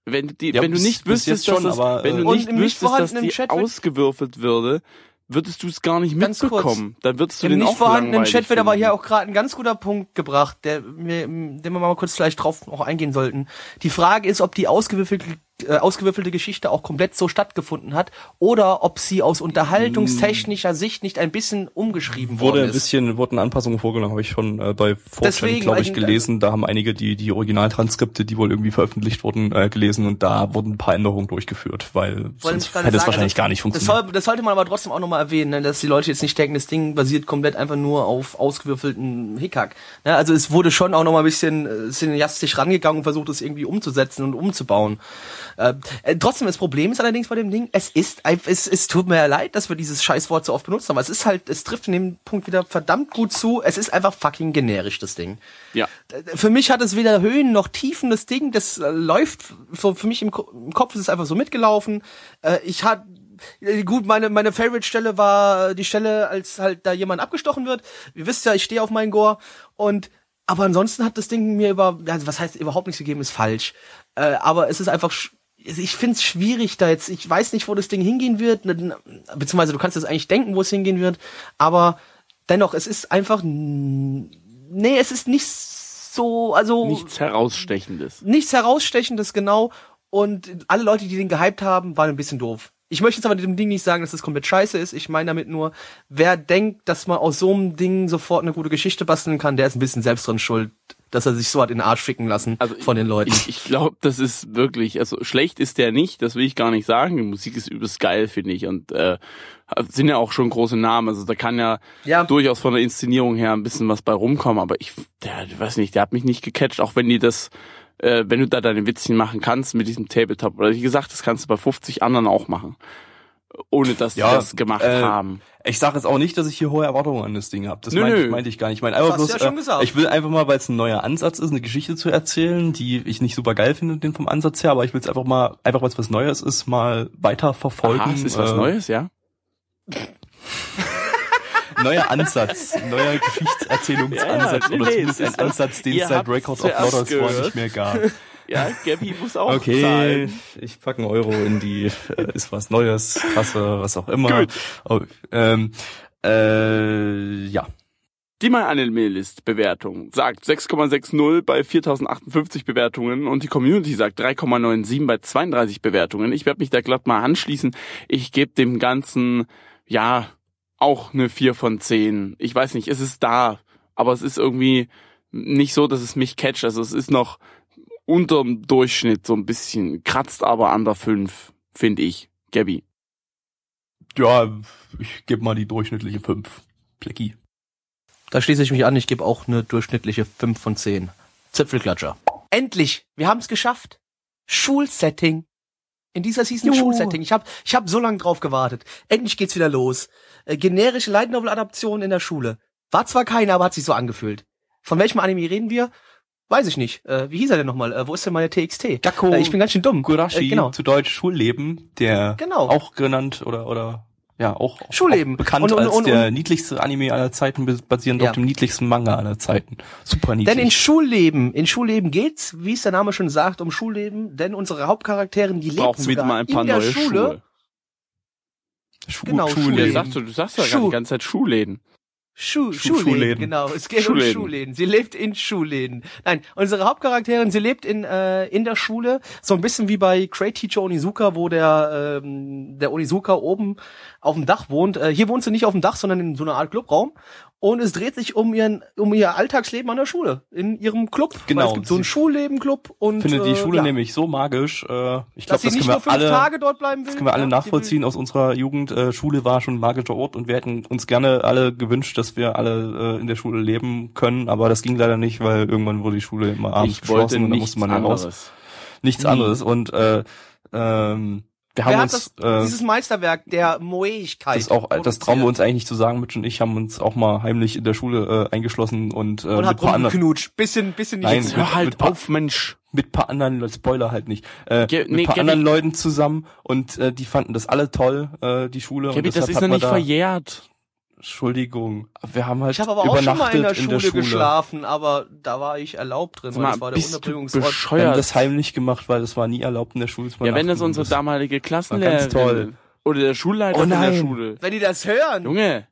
Wenn du die, Ja, wenn du nicht wüsstest, schon, dass es, aber, wenn äh, du Und nicht im nicht wüsstest, dass die Chat ausgewürfelt würde, würdest du es gar nicht Ganz kurz. mitbekommen. Dann würdest du Im den nicht auch vorhandenen Chat wird aber hier auch gerade ein ganz guter Punkt gebracht, der, den wir mal kurz vielleicht drauf noch eingehen sollten. Die Frage ist, ob die ausgewürfelte, äh, ausgewürfelte Geschichte auch komplett so stattgefunden hat oder ob sie aus unterhaltungstechnischer Sicht nicht ein bisschen umgeschrieben wurde worden ein ist. bisschen, wurden Anpassungen vorgenommen, habe ich schon äh, bei 4chan, Deswegen, glaube ich, gelesen. Da haben einige die die Originaltranskripte, die wohl irgendwie veröffentlicht wurden, äh, gelesen und da wurden ein paar Änderungen durchgeführt, weil sonst hätte es wahrscheinlich also, gar nicht Das, funktioniert. soll, das sollte man aber trotzdem auch nochmal erwähnen, ne, dass die Leute jetzt nicht denken, das Ding basiert komplett einfach nur auf ausgewürfelten Hickhack. Ne, also es wurde schon auch nochmal ein bisschen äh, cineastisch rangegangen und versucht, es irgendwie umzusetzen und umzubauen. Äh, äh, trotzdem, das Problem ist allerdings bei dem Ding, es ist, es, es tut mir ja leid, dass wir dieses Scheißwort so oft benutzt haben, aber es ist halt, es trifft in dem Punkt wieder verdammt gut zu, es ist einfach fucking generisch, das Ding Ja. für mich hat es weder Höhen noch Tiefen, das Ding, das äh, läuft so für mich im, im Kopf ist es einfach so mitgelaufen. Äh, ich hatte gut, meine meine Favorite Stelle war die Stelle, als halt da jemand abgestochen wird. Ihr wisst ja, ich stehe auf meinen Gore und aber ansonsten hat das Ding mir über also was heißt überhaupt nichts gegeben, ist falsch. Äh, aber es ist einfach ich finde es schwierig da jetzt. Ich weiß nicht, wo das Ding hingehen wird, beziehungsweise du kannst jetzt eigentlich denken, wo es hingehen wird, aber dennoch, es ist einfach nee, es ist nicht so, also Nichts herausstechendes. nichts herausstechendes genau und alle Leute, die den gehypt haben, waren ein bisschen doof. Ich möchte jetzt aber dem Ding nicht sagen, dass es komplett scheiße ist. Ich meine damit nur, wer denkt, dass man aus so einem Ding sofort eine gute Geschichte basteln kann, der ist ein bisschen selbst dran schuld, dass er sich so hat in den Arsch ficken lassen Also von den Leuten. Ich, ich glaube, das ist wirklich, also schlecht ist der nicht, das will ich gar nicht sagen. Die Musik ist übelst geil, finde ich. Und äh, sind ja auch schon große Namen. Also da kann ja, Ja. durchaus von der Inszenierung her ein bisschen was bei rumkommen. Aber ich, der, ich weiß nicht, der hat mich nicht gecatcht, auch wenn die das, äh, wenn du da deine Witzchen machen kannst mit diesem Tabletop. Oder wie gesagt, das kannst du bei 50 anderen auch machen. Ohne dass die Ja, das gemacht äh, haben. Ich sage jetzt auch nicht, dass ich hier hohe Erwartungen an das Ding habe. Das Nö, meinte, nö. ich, meinte ich gar nicht. Ich meine einfach bloß, ja schon äh, ich will einfach mal, weil es ein neuer Ansatz ist, eine Geschichte zu erzählen, die ich nicht super geil finde, den vom Ansatz her, aber ich will es einfach mal, einfach weil es was Neues ist, mal weiter verfolgen. Aha, es ist was äh, Neues, ja? neuer Ansatz, neuer Geschichtserzählungsansatz Ja, ja, oder nee, zumindest das ein Ansatz, den es seit habt's Records of war gehört. nicht mehr gab. Ja, Gabby muss auch Okay, zahlen. ich pack einen Euro in die, äh, ist was Neues, Kasse, was auch immer. Gut. Oh, ähm, äh, ja. Die MyAnimeList-Bewertung sagt 6,60 bei 4058 Bewertungen und die Community sagt 3,97 bei 32 Bewertungen. Ich werde mich da glatt mal anschließen. Ich gebe dem Ganzen, ja, auch eine 4 von 10. Ich weiß nicht, es ist da, aber es ist irgendwie nicht so, dass es mich catcht. Also es ist noch unterm Durchschnitt so ein bisschen, kratzt aber an der 5, finde ich. Gabby. Ja, ich gebe mal die durchschnittliche 5. Plecki. Da schließe ich mich an, ich gebe auch eine durchschnittliche 5 von 10. Zipfelklatscher. Endlich, wir haben es geschafft. Schulsetting. In dieser Season Juhu. Schulsetting. Ich habe ich hab so lange drauf gewartet. Endlich geht's wieder los. Äh, generische Light Novel Adaption in der Schule. War zwar keine, aber hat sich so angefühlt. Von welchem Anime reden wir? Weiß ich nicht. Äh, wie hieß er denn nochmal? Äh, wo ist denn meine TXT? Gakko Äh, ich bin ganz schön dumm. Gurashi, Äh, genau. zu Deutsch Schulleben, der Genau. auch genannt oder oder ja auch Schulleben. auch bekannt Und- und- als und- der und- niedlichste Anime aller Zeiten, basierend Ja. auf dem niedlichsten Manga aller Zeiten. Super niedlich. Denn in Schulleben, in Schulleben geht's, wie es der Name schon sagt, um Schulleben, denn unsere Hauptcharakterin, die lebt wieder sogar mal ein paar in der neue Schule. Schuhe. Schu genau, Ja, Schulleben. sagst du, du sagst ja gar Schuh. die ganze Zeit Schuhläden. Schuh, Schuh- Schuhläden, Schuhläden. genau. Es geht Schuhläden. um Schuhläden. Sie lebt in Schuhläden. Nein, unsere Hauptcharakterin, sie lebt in äh, in der Schule, so ein bisschen wie bei Great Teacher Onizuka, wo der ähm, der Onizuka oben auf dem Dach wohnt. Äh, hier wohnt sie nicht auf dem Dach, sondern in so einer Art Clubraum. Und es dreht sich um ihren um ihr Alltagsleben an der Schule, in ihrem Club. Genau. Weil es gibt so einen Schulleben-Club und finde die äh, Schule ja, nämlich so magisch. Äh, ich dass glaube, sie das nicht können nur wir fünf alle, Tage dort bleiben will. das können wir alle nachvollziehen aus unserer Jugend. Äh, Schule war schon ein magischer Ort und wir hätten uns gerne alle gewünscht, dass wir alle äh, in der Schule leben können. Aber das ging leider nicht, weil irgendwann wurde die Schule immer abends Ich geschlossen und dann musste man ja raus. anderes. Nichts anderes. Und äh, ähm, wir Wer haben hat uns das, äh, dieses Meisterwerk der Moeigkeit? das auch, das trauen wir uns eigentlich nicht zu sagen, Mitch und ich haben uns auch mal heimlich in der Schule äh, eingeschlossen und, äh, und mit hat paar anderen. Bisschen, bisschen Nein, nicht. mit- Hör halt mit auf, Mensch. mit paar anderen, Spoiler halt nicht, äh, Ge- mit nee, paar Gabby- anderen Leuten zusammen und äh, die fanden das alle toll, äh, die Schule. Gabby, und das ist man nicht da, verjährt. Entschuldigung, wir haben halt Ich habe aber auch übernachtet schon mal in der in Schule, geschlafen, aber da war ich erlaubt drin, weil das mal, war der bist du Unterbringungsort. Wir haben bescheuert? das heimlich gemacht, weil das war nie erlaubt in der Schule. Ja, wenn das unsere damalige Klassenlehrerin ganz toll. oder der Schulleiter Oh von der nein. Schule. Wenn die das hören, Junge,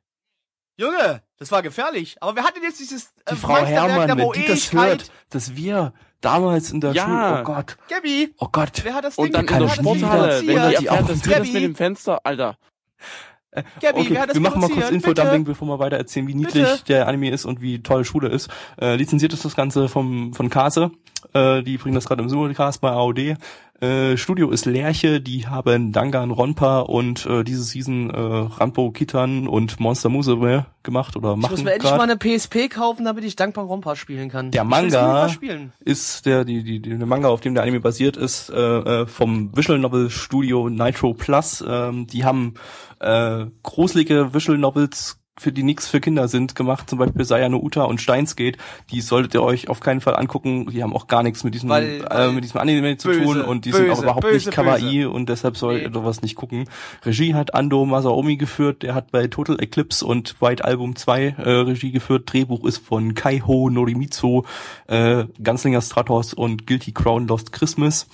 Junge, das war gefährlich. Aber wer hat denn jetzt dieses äh, Die Frau Herrmann, der wenn die das hört, dass wir damals in der Ja. Schule, oh Gott, Gabby, oh Gott, wer hat das und Ding dann in kann der Sporthalle, wenn die die erfährt, auch- dass wir das mit dem Fenster, Alter. Gabby, okay, wir machen mal kurz? Infodumping, bevor wir weiter erzählen, wie niedlich Bitte? der Anime ist und wie toll Schule ist. Äh, lizenziert ist das Ganze vom von Kase. Äh, die bringen das gerade im Simulcast bei AOD. Äh, Studio ist Lerche, die haben Dangan Ronpa und äh, diese Season äh, Rampo Kitan und Monster Musume gemacht oder Ich muss machen mir endlich mal eine PSP kaufen, damit ich dankbar Rompa spielen kann. Der Manga- ist der die, die, die der Manga, auf dem der Anime basiert ist, äh, äh, vom Visual Novel Studio Nitro Plus. Ähm, die haben äh, gruselige Visual Novels für die nix für Kinder sind gemacht, zum Beispiel Sayano Uta und Steinsgate. Die solltet ihr euch auf keinen Fall angucken. Die haben auch gar nichts mit diesem Weil- äh, weil mit diesem Anime zu böse, tun und die sind auch böse, überhaupt böse, nicht kawaii und deshalb solltet ihr sowas nicht gucken. Regie hat Ando Masaomi geführt, der hat bei Total Eclipse und White Album 2 äh, Regie geführt. Drehbuch ist von Kaiho Norimitsu, äh, Ganzlinger Stratos und Guilty Crown Lost Christmas.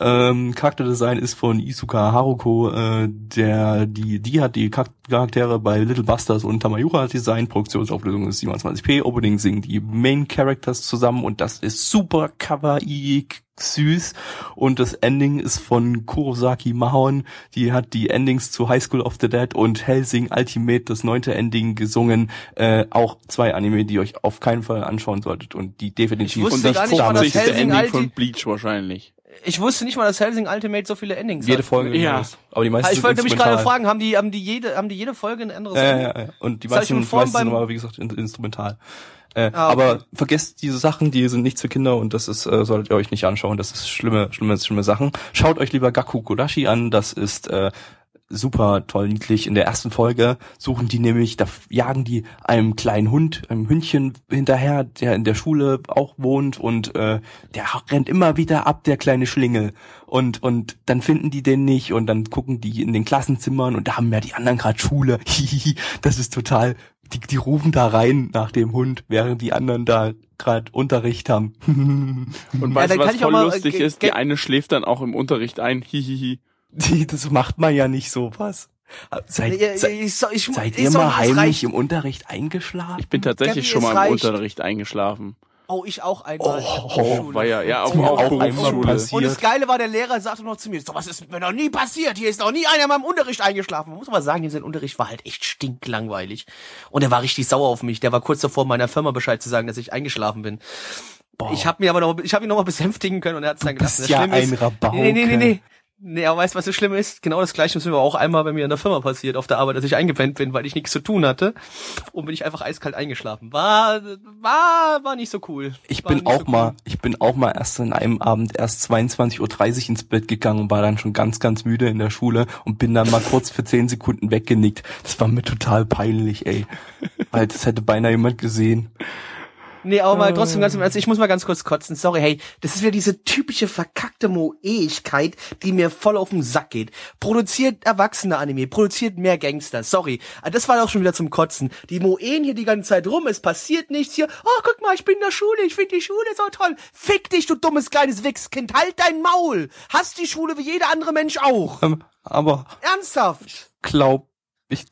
Ähm, Charakterdesign ist von Isuka Haruko, äh, der die die hat die Char- Charaktere bei Little Busters und Tamayura designt. Produktionsauflösung ist 27p. Opening singen die Main Characters zusammen und das ist super kawaii süß und das Ending ist von Kurosaki Mahon, die hat die Endings zu High School of the Dead und Helsing Ultimate, das neunte Ending gesungen, äh, auch zwei Anime, die ihr euch auf keinen Fall anschauen solltet und die definitiv Ich wusste Und das gar nicht mal, dass 50. Helsing Ending Ulti- von Bleach wahrscheinlich. Ich wusste nicht mal, dass Helsing Ultimate so viele Endings jede hat. Folge Ja. aber die meisten Ah, ich wollte mich gerade fragen, haben die, haben die jede, haben die jede Folge ein anderes Ja, ja, ja. Und die Das meisten, die meisten sind aber, wie gesagt, in, instrumental. Äh, Ah, okay. Aber vergesst diese Sachen, die sind nicht für Kinder und das ist, äh, solltet ihr euch nicht anschauen. Das ist schlimme, schlimme, schlimme Sachen. Schaut euch lieber Gaku Kodashi an. Das ist äh, super toll niedlich. In der ersten Folge suchen die nämlich, da jagen die einem kleinen Hund, einem Hündchen hinterher, der in der Schule auch wohnt und äh, der rennt immer wieder ab, der kleine Schlingel. Und und dann finden die den nicht und dann gucken die in den Klassenzimmern und da haben ja die anderen gerade Schule. das ist total die, die rufen da rein nach dem Hund, während die anderen da gerade Unterricht haben. Und weißt du, was voll mal, lustig äh, ist? Die eine schläft dann auch im Unterricht ein. Hihihi. Das macht man ja nicht sowas. Seid, seid, ich, ich, seid ihr mal heimlich im Unterricht eingeschlafen? Ich bin tatsächlich schon mal im Unterricht eingeschlafen. Oh, ich auch einmal. Oh, oh war ja, ja, auf, auch Berufsschule. Und das Geile war, der Lehrer sagte noch zu mir, so was ist mir noch nie passiert, hier ist noch nie einer mal im Unterricht eingeschlafen. Man muss aber sagen, sein Unterricht war halt echt stinklangweilig. Und er war richtig sauer auf mich. Der war kurz davor, meiner Firma Bescheid zu sagen, dass ich eingeschlafen bin. Boah. Ich habe mir aber noch, ich habe ihn noch mal besänftigen können und er hat es dann gelassen. Bist ja ein Rabauke. Nee, nee, nee, nee. Nee, aber weißt du, was so schlimm ist? Genau das gleiche ist mir auch einmal bei mir in der Firma passiert, auf der Arbeit, dass ich eingepennt bin, weil ich nichts zu tun hatte. Und bin ich einfach eiskalt eingeschlafen. War, war, war nicht so cool. Ich war bin auch so mal, cool. ich bin auch mal erst in einem Abend erst 22.30 Uhr ins Bett gegangen und war dann schon ganz, ganz müde in der Schule und bin dann mal kurz für 10 Sekunden weggenickt. Das war mir total peinlich, ey. weil das hätte beinahe jemand gesehen. Nee, aber mal trotzdem ganz Ernst, ich muss mal ganz kurz kotzen. Sorry, hey, das ist wieder diese typische verkackte Moeigkeit, die mir voll auf den Sack geht. Produziert erwachsene Anime, produziert mehr Gangster. Sorry, ah, das war doch schon wieder zum Kotzen. Die Moen hier die ganze Zeit rum, es passiert nichts hier. Oh, guck mal, ich bin in der Schule, ich finde die Schule so toll. Fick dich, du dummes kleines Wichskind, halt dein Maul. Hast die Schule wie jeder andere Mensch auch. Ähm, aber ernsthaft? Glaub, ich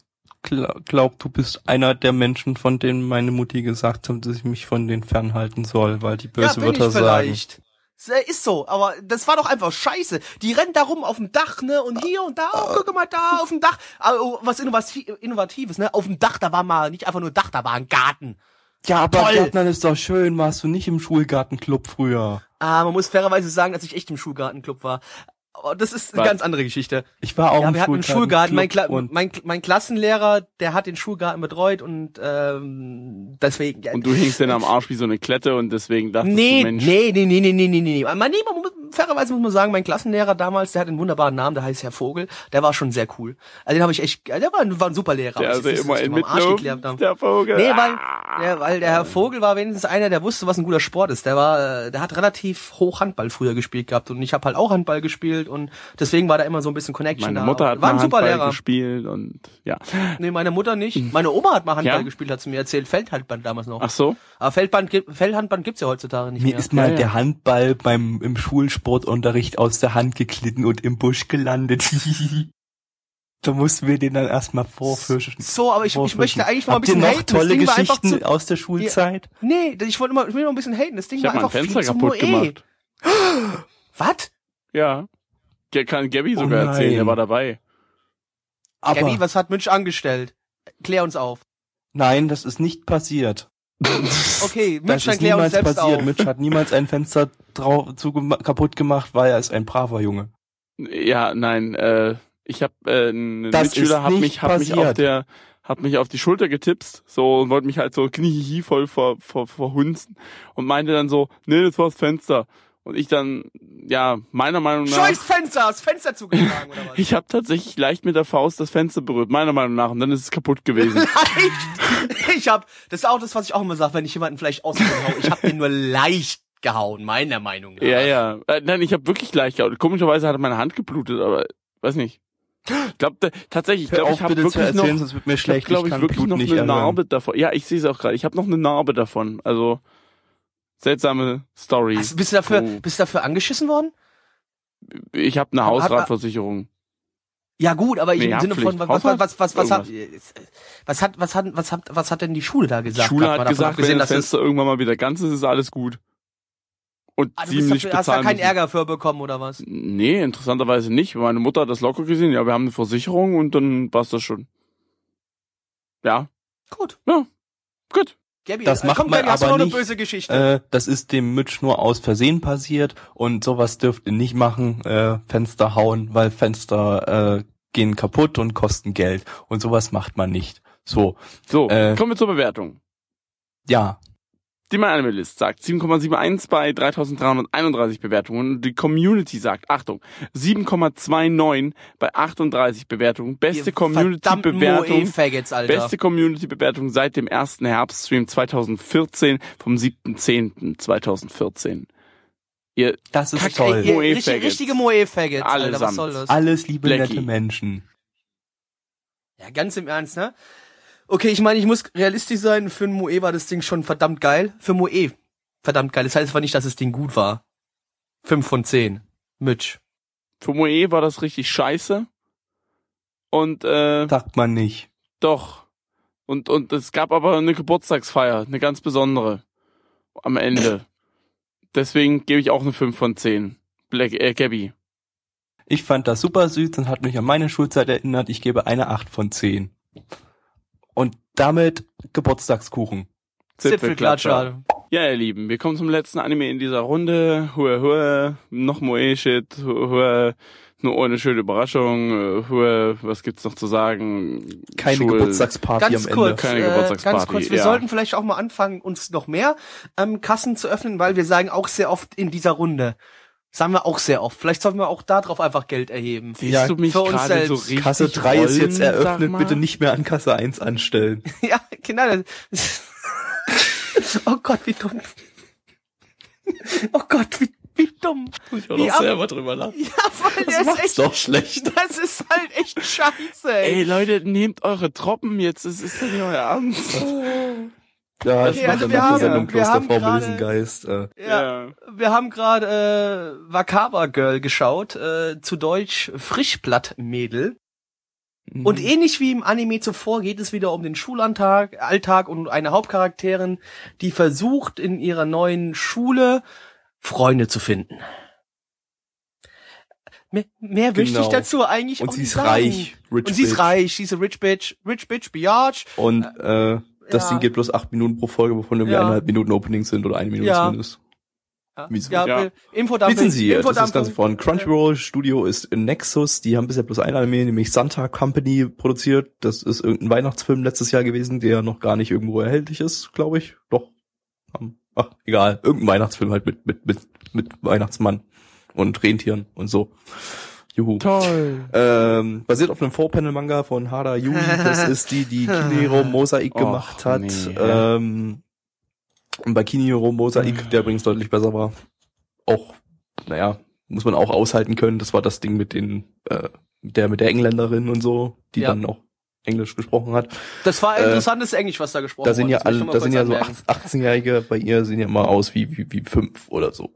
glaub, du bist einer der Menschen, von denen meine Mutti gesagt hat, dass ich mich von denen fernhalten soll, weil die böse ja, Wörter sagen. Ist so, aber das war doch einfach scheiße. Die rennen da rum auf dem Dach, ne? Und hier und da, oh, guck mal da auf dem Dach. Oh, was Innovatives, ne? Auf dem Dach, da war mal nicht einfach nur Dach, da war ein Garten. Ja, aber Toll. Gärtnern ist doch schön. Warst du nicht im Schulgartenclub früher? Ah, man muss fairerweise sagen, dass ich echt im Schulgartenclub war. Oh, das ist eine Was? ganz andere Geschichte. Ich war auch ja, im wir hatten einen Schulgarten. Mein, Kla mein, mein Klassenlehrer, der hat den Schulgarten betreut und ähm, deswegen. Ja. Und du hingst dann am Arsch wie so eine Klette und deswegen dachtest nee, du, Mensch. Nee, nee, nee, nee, nee, nee, nee. Man, nee, man fairerweise muss man sagen, mein Klassenlehrer damals, der hat einen wunderbaren Namen, der heißt Herr Vogel. Der war schon sehr cool. Also den habe ich echt, der war, war ein super Lehrer. Der also immer in Mitluft, der Vogel. Nee, weil, der, weil der Herr Vogel war wenigstens einer, der wusste, was ein guter Sport ist. Der war, der hat relativ hoch Handball früher gespielt gehabt und ich habe halt auch Handball gespielt und deswegen war da immer so ein bisschen Connection meine da. Mutter hat war ein super Handball Lehrer. gespielt und ja. Nee, meine Mutter nicht. Meine Oma hat mal Handball ja? gespielt, hat sie mir erzählt. Feldhandball damals noch. Ach so. Aber Feldband, Feldhandball gibt's ja heutzutage nicht mir mehr. Mir ist mal ja, der Handball beim im Schulsportunterricht aus der Hand geklitten und im Busch gelandet. Da mussten wir den dann erstmal vorfischen. So, aber ich, ich möchte eigentlich noch Habt ein bisschen ihr noch haten. tolle Geschichten zu, aus der Schulzeit? Ja, nee, ich wollte immer, ich will noch ein bisschen haten. Das Ding ich war einfach mein Fenster kaputt gemacht. Was? Ja. Kann Gabby sogar oh erzählen, er war dabei. Aber Gabby, was hat Münch angestellt? Klär uns auf. Nein, das ist nicht passiert. Okay, Mitch, dann klär uns selbst passiert. auf. Mitch hat niemals ein Fenster drauf, zu, kaputt gemacht, weil er ist ein braver Junge. Ja, nein, äh, ich habe äh, ein Mitschüler hat mich hat mich auf der hat mich auf die Schulter getipst, so und wollte mich halt so kniehi voll ver, ver, verhunzen und meinte dann so, nee, das war das Fenster. Und ich dann, ja, meiner Meinung nach. Scheiß Fenster, das Fenster zugeschlagen oder was? ich habe tatsächlich leicht mit der Faust das Fenster berührt, meiner Meinung nach, und dann ist es kaputt gewesen. leicht? Ich hab, das ist auch das, was ich auch immer sage, wenn ich jemanden vielleicht aushaue. Ich habe den nur leicht gehauen, meiner Meinung nach. Ja, ja. Äh, nein, ich habe wirklich leicht gehauen. Komischerweise hat meine Hand geblutet, aber weiß nicht. Ich glaube tatsächlich, ich glaube, ich habe wirklich erzählen, noch, sonst wird mir schlecht. Ich glaube, ich, ich wirklich noch eine Narbe davon. Ja, ich sehe es auch gerade. Ich habe noch eine Narbe davon. Also Seltsame Story. Also, bist du dafür, oh. bist du dafür angeschissen worden? Ich habe eine Hausratversicherung. Ja gut, aber nee, im Sinne von was was was was was hat was hat was hat was hat was hat denn die Schule da gesagt? Die Schule hat gesagt, wenn das Fenster irgendwann mal wieder ganz ist, ist alles gut. Und ah, ziemlich dafür, Hast du da keinen Ärger für bekommen oder was? Nee, interessanterweise nicht. Meine Mutter hat das locker gesehen. Ja, wir haben eine Versicherung und dann war's das schon. Ja. Gut. Ja. Gut. Gabby, das äh, macht man aber nicht. Eine böse Geschichte? Äh, das ist dem Mitch nur aus Versehen passiert und sowas dürft ihr nicht machen, äh, Fenster hauen, weil Fenster äh, gehen kaputt und kosten Geld und sowas macht man nicht. So. So, äh, kommen wir zur Bewertung. Ja. Die My Anime List sagt 7,71 bei 3331 Bewertungen. Die Community sagt, Achtung, 7,29 bei 38 Bewertungen. Beste Community-Bewertung. Beste Community-Bewertung seit dem ersten Herbststream 2014 vom 7.10.2014. Ihr Das ist Kack- toll. Ey, Moe richtig, Faggots. richtige Moe-Faggots, Alter, was soll das? Alles liebe Blackie. nette Menschen. Ja, ganz im Ernst, ne? Okay, ich meine, ich muss realistisch sein, für ein Moe war das Ding schon verdammt geil. Für Moe verdammt geil. Das heißt aber nicht, dass das Ding gut war. Fünf von zehn. Mitch. Für Moe war das richtig scheiße. Und äh, Sagt man nicht. doch. Und und es gab aber eine Geburtstagsfeier, eine ganz besondere am Ende. Deswegen gebe ich auch eine 5 von 10. Black äh, Gabby. Ich fand das super süß und hat mich an meine Schulzeit erinnert. Ich gebe eine 8 von 10. Und damit Geburtstagskuchen. Zipfelklatscher. Ja, ihr Lieben, wir kommen zum letzten Anime in dieser Runde. Hua Hua, noch Moe-Shit, Hua Hua, nur ohne schöne Überraschung. Hua, was gibt's noch zu sagen? Keine Schul- Geburtstagsparty Ganz am kurz, Ende. Keine äh, Geburtstagsparty, ganz kurz, wir ja. sollten vielleicht auch mal anfangen, uns noch mehr ähm, Kassen zu öffnen, weil wir sagen auch sehr oft in dieser Runde, sagen wir auch sehr oft, vielleicht sollten wir auch darauf einfach Geld erheben. Siehst Ja, du mich für uns gerade so selbst. richtig Kasse 3 ist jetzt rollen, eröffnet. Bitte nicht mehr an Kasse 1 anstellen. ja, genau. das- oh Gott, wie dumm. Oh Gott, wie, wie dumm. Ich Wie ab- drüber lachen. Ja, weil der ist macht's echt, doch schlecht. das ist halt echt scheiße, ey. Ey Leute, nehmt eure Troppen jetzt, es ist doch nicht euer Ernst. Ja, Okay, das also wir haben- die Sendung wir Kloster haben gerade- Milsengeist. Äh. Ja. Wir haben gerade äh, Wakaba Girl geschaut, äh, zu Deutsch Frischblattmädel. Mhm. Und ähnlich wie im Anime zuvor geht es wieder um den Schulalltag Alltag und eine Hauptcharakterin, die versucht in ihrer neuen Schule Freunde zu finden. Mehr, mehr ich Genau. dazu eigentlich Und auch sie nicht ist sagen. reich, rich und sie ist reich, sie ist a rich bitch, rich bitch, biatch. Und äh, das ja. Ding geht bloß acht Minuten pro Folge, wovon irgendwie Ja. eineinhalb Minuten Openings sind oder eine Minute Ja. zumindest. Ja, Wieso? ja, Ja. Infodumping. Lizenziert. Das ist das Infodumping. Ganze von Crunchyroll. Studio ist Nexus. Die haben bisher bloß ein Anime, nämlich Santa Company produziert. Das ist irgendein Weihnachtsfilm letztes Jahr gewesen, der noch gar nicht irgendwo erhältlich ist, glaube ich. Doch. Ach, egal. Irgendein Weihnachtsfilm halt mit, mit, mit, mit Weihnachtsmann und Rentieren und so. Juhu. Toll. Ähm, basiert auf einem Four-Panel-Manga von Hada Yui. Das ist die, die Kinero Mosaik Och, gemacht hat. nee. Ähm, und bei Kinero Mosaik, der übrigens deutlich besser war, auch, naja, muss man auch aushalten können. Das war das Ding mit den, äh, der mit der Engländerin und so, die Ja. dann auch Englisch gesprochen hat. Das war Äh, interessantes Englisch, was da gesprochen Da sind wurde. ja alle, da sind ja so anmerken. 18-Jährige bei ihr sehen ja immer aus wie, wie, wie fünf oder so.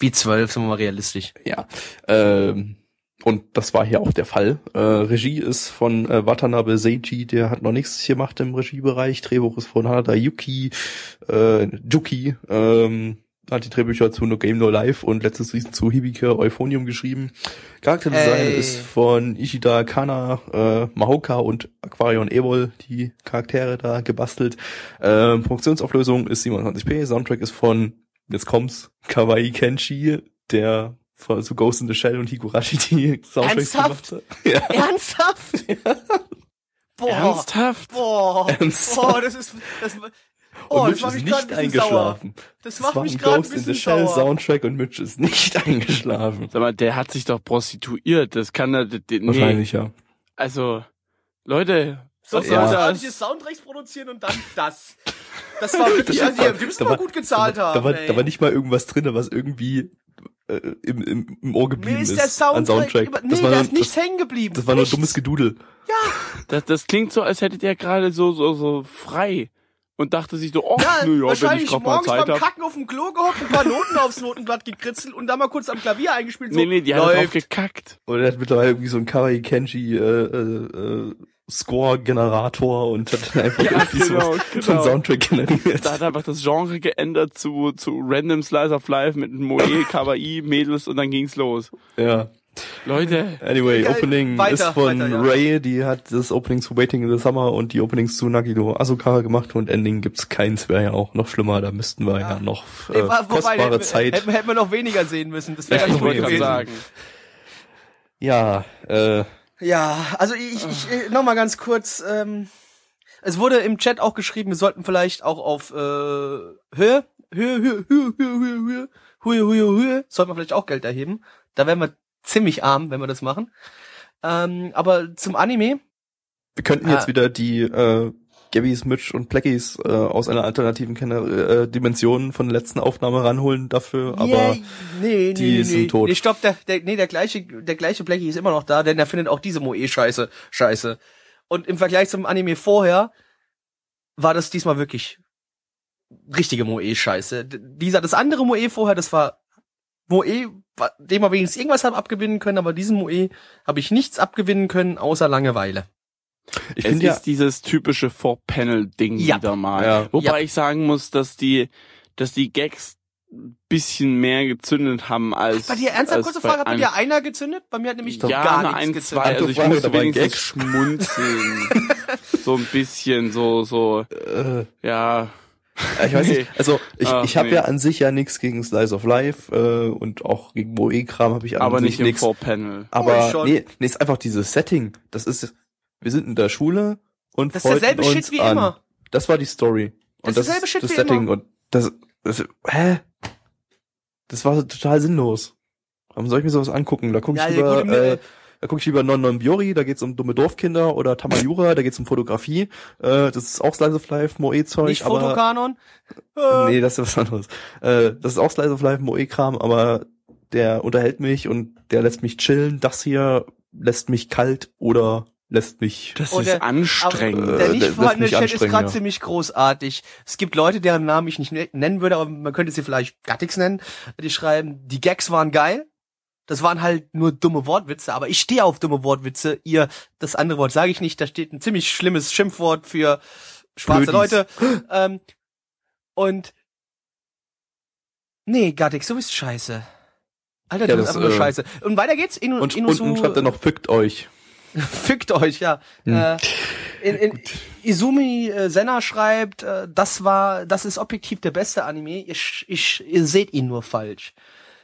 Wie zwölf, sind wir mal realistisch. Ja. Ähm, und das war hier auch der Fall. Äh, Regie ist von äh, Watanabe Seiji, der hat noch nichts gemacht im Regiebereich. Drehbuch ist von Hanada Yuki, äh, Juki, ähm, hat die Drehbücher zu No Game No Life und letztes Season zu Hibike Euphonium geschrieben. Charakterdesign Ey. ist von Ishida Kana, äh, Mahoka und Aquarion Evol, die Charaktere da gebastelt. Ähm, Funktionsauflösung ist 27p, Soundtrack ist von, jetzt kommt's, Kawaii Kenshi, der von zu Ghost in the Shell und Higurashi die Soundtracks Ernsthaft? gemacht hat. Ja. Ernsthaft? Boah. Ernsthaft? Boah. Ernsthaft? Boah, das ist, das, oh, und das Mitch macht ist mich gerade nicht ein bisschen sauer. eingeschlafen. Das macht war mich ein gerade ein Ghost in the bisschen Shell sauer. Soundtrack und Mitch ist nicht eingeschlafen. Sag mal, der hat sich doch prostituiert. Das kann er, nee. Wahrscheinlich, ja. Also, Leute, So, was so soll Ja. ordentliche das? Soundtracks produzieren und dann das. Das war wirklich, also, die, die müssen Da mal war- gut gezahlt da, war- haben. Da war, ey. da war nicht mal irgendwas drin, was irgendwie äh, im, im, im Ohr geblieben Mir ist ist, der Soundtrack, an Soundtrack. über, nee, das war da nur, ist nichts das, hängen geblieben. das war nur dummes Gedudel. Das, das klingt so, als hättet ihr gerade so, so, so frei und dachte sich so, oh, Ja, nö, ja, wenn ich wahrscheinlich gerade mal morgens Zeit beim hab. Kacken auf dem Klo gehockt, ein paar Noten aufs Notenblatt gekritzelt und dann mal kurz am Klavier eingespielt. So, Nee, nee, die hat drauf läuft. gekackt. Oder er hat mittlerweile irgendwie so einen Kawaii Kenji äh, äh, äh, Score-Generator und hat dann einfach Ja, irgendwie genau, so, so genau. einen Soundtrack generiert. Da hat er einfach das Genre geändert zu, zu Random Slice of Life mit Moe, Kawaii, Mädels und dann ging's los. Ja. Leute, Anyway, Geil. Opening Weiter, ist von weiter, ja. Ray, die hat das Opening zu Waiting in the Summer und die Openings zu Nagino Asukara gemacht und Ending gibt's keins, wäre ja auch noch schlimmer, da müssten wir ja, noch äh, Nee, wobei, kostbare hätten, Zeit. Hätten, hätten wir noch weniger sehen müssen. Das wäre Ja, ich wollte gerade sagen. Ja, äh, Ja, also ich, ich äh, noch mal ganz kurz. Ähm, es wurde im Chat auch geschrieben, wir sollten vielleicht auch auf äh, Höhe Höhe, Höhe, Höhe, Höhe, Höhe, Höhe, Höhe, Höhe, Höhe, sollte man vielleicht auch Geld erheben. Da wären wir ziemlich arm, wenn wir das machen. Ähm, aber zum Anime, Wir könnten jetzt Ah. wieder die äh, Gabbys, Mitch und Blackies äh, aus einer alternativen Kenner äh, Dimension von der letzten Aufnahme ranholen dafür, aber Yeah, nee, die nee, sind nee. tot. Nee, stopp, der, der, nee, der gleiche, der gleiche Blackie ist immer noch da, denn er findet auch diese Moe scheiße. Und im Vergleich zum Anime vorher war das diesmal wirklich richtige Moe scheiße. D- Dieser, das andere Moe vorher, das war Moe, dem wir wenigstens irgendwas haben abgewinnen können, aber diesem Moe habe ich nichts abgewinnen können, außer Langeweile. Ich es finde ja, ist dieses typische Four-Panel-Ding Ja. wieder mal. Ja. Wobei Ja. ich sagen muss, dass die, dass die Gags ein bisschen mehr gezündet haben als. Bei dir ernsthaft kurze Frage, hat bei dir einer gezündet? Bei mir hat nämlich ja, gar nichts ein, gezündet. zwei. Also ich musste wenigstens Gag. schmunzeln. so ein bisschen, so, so, äh, ja. ich weiß nicht, also ich, Ach, ich habe nee. ja an sich ja nichts gegen Slice of Life äh, und auch gegen Moe-Kram habe ich an Aber sich nicht im nichts. Four-Panel. Aber Oh, nee, nee, ist einfach dieses Setting. Das ist, wir sind in der Schule und Das ist freuten derselbe uns Shit wie an. immer. Das war die Story. Und Das das, ist Shit das wie Setting immer. und das, das, hä? Das war total sinnlos. Warum soll ich mir sowas angucken? Da gucke ich lieber, äh, da gucke ich lieber Non Non Biori, da geht's um dumme Dorfkinder oder Tamayura, da geht's um Fotografie. Äh, das ist auch Slice of Life, Moe-Zeug, Nicht aber Fotokanon. Äh, Nee, das ist was anderes. Äh, das ist auch Slice of Life, Moe-Kram, aber der unterhält mich und der lässt mich chillen. Das hier lässt mich kalt oder lässt mich. Das Und ist der- anstrengend. Der Äh, nicht vorhandene Chat ist gerade ja. ziemlich großartig. Es gibt Leute, deren Namen ich nicht ne- nennen würde, aber man könnte sie vielleicht Gattix nennen. Die schreiben, die Gags waren geil. Das waren halt nur dumme Wortwitze, aber ich stehe auf dumme Wortwitze. Ihr, das andere Wort sage ich nicht, da steht ein ziemlich schlimmes Schimpfwort für schwarze Blödis. Leute. Ähm, und nee, Gattix, du bist scheiße. Alter, Ja, du bist das, einfach nur äh, scheiße. Und weiter geht's. Inu, Und Inusu, unten schreibt er noch, fickt euch. Fickt euch, ja. Hm. Äh, in, in, Izumi äh, Senna schreibt, äh, das war, das ist objektiv der beste Anime. Ich, ich, ihr seht ihn nur falsch.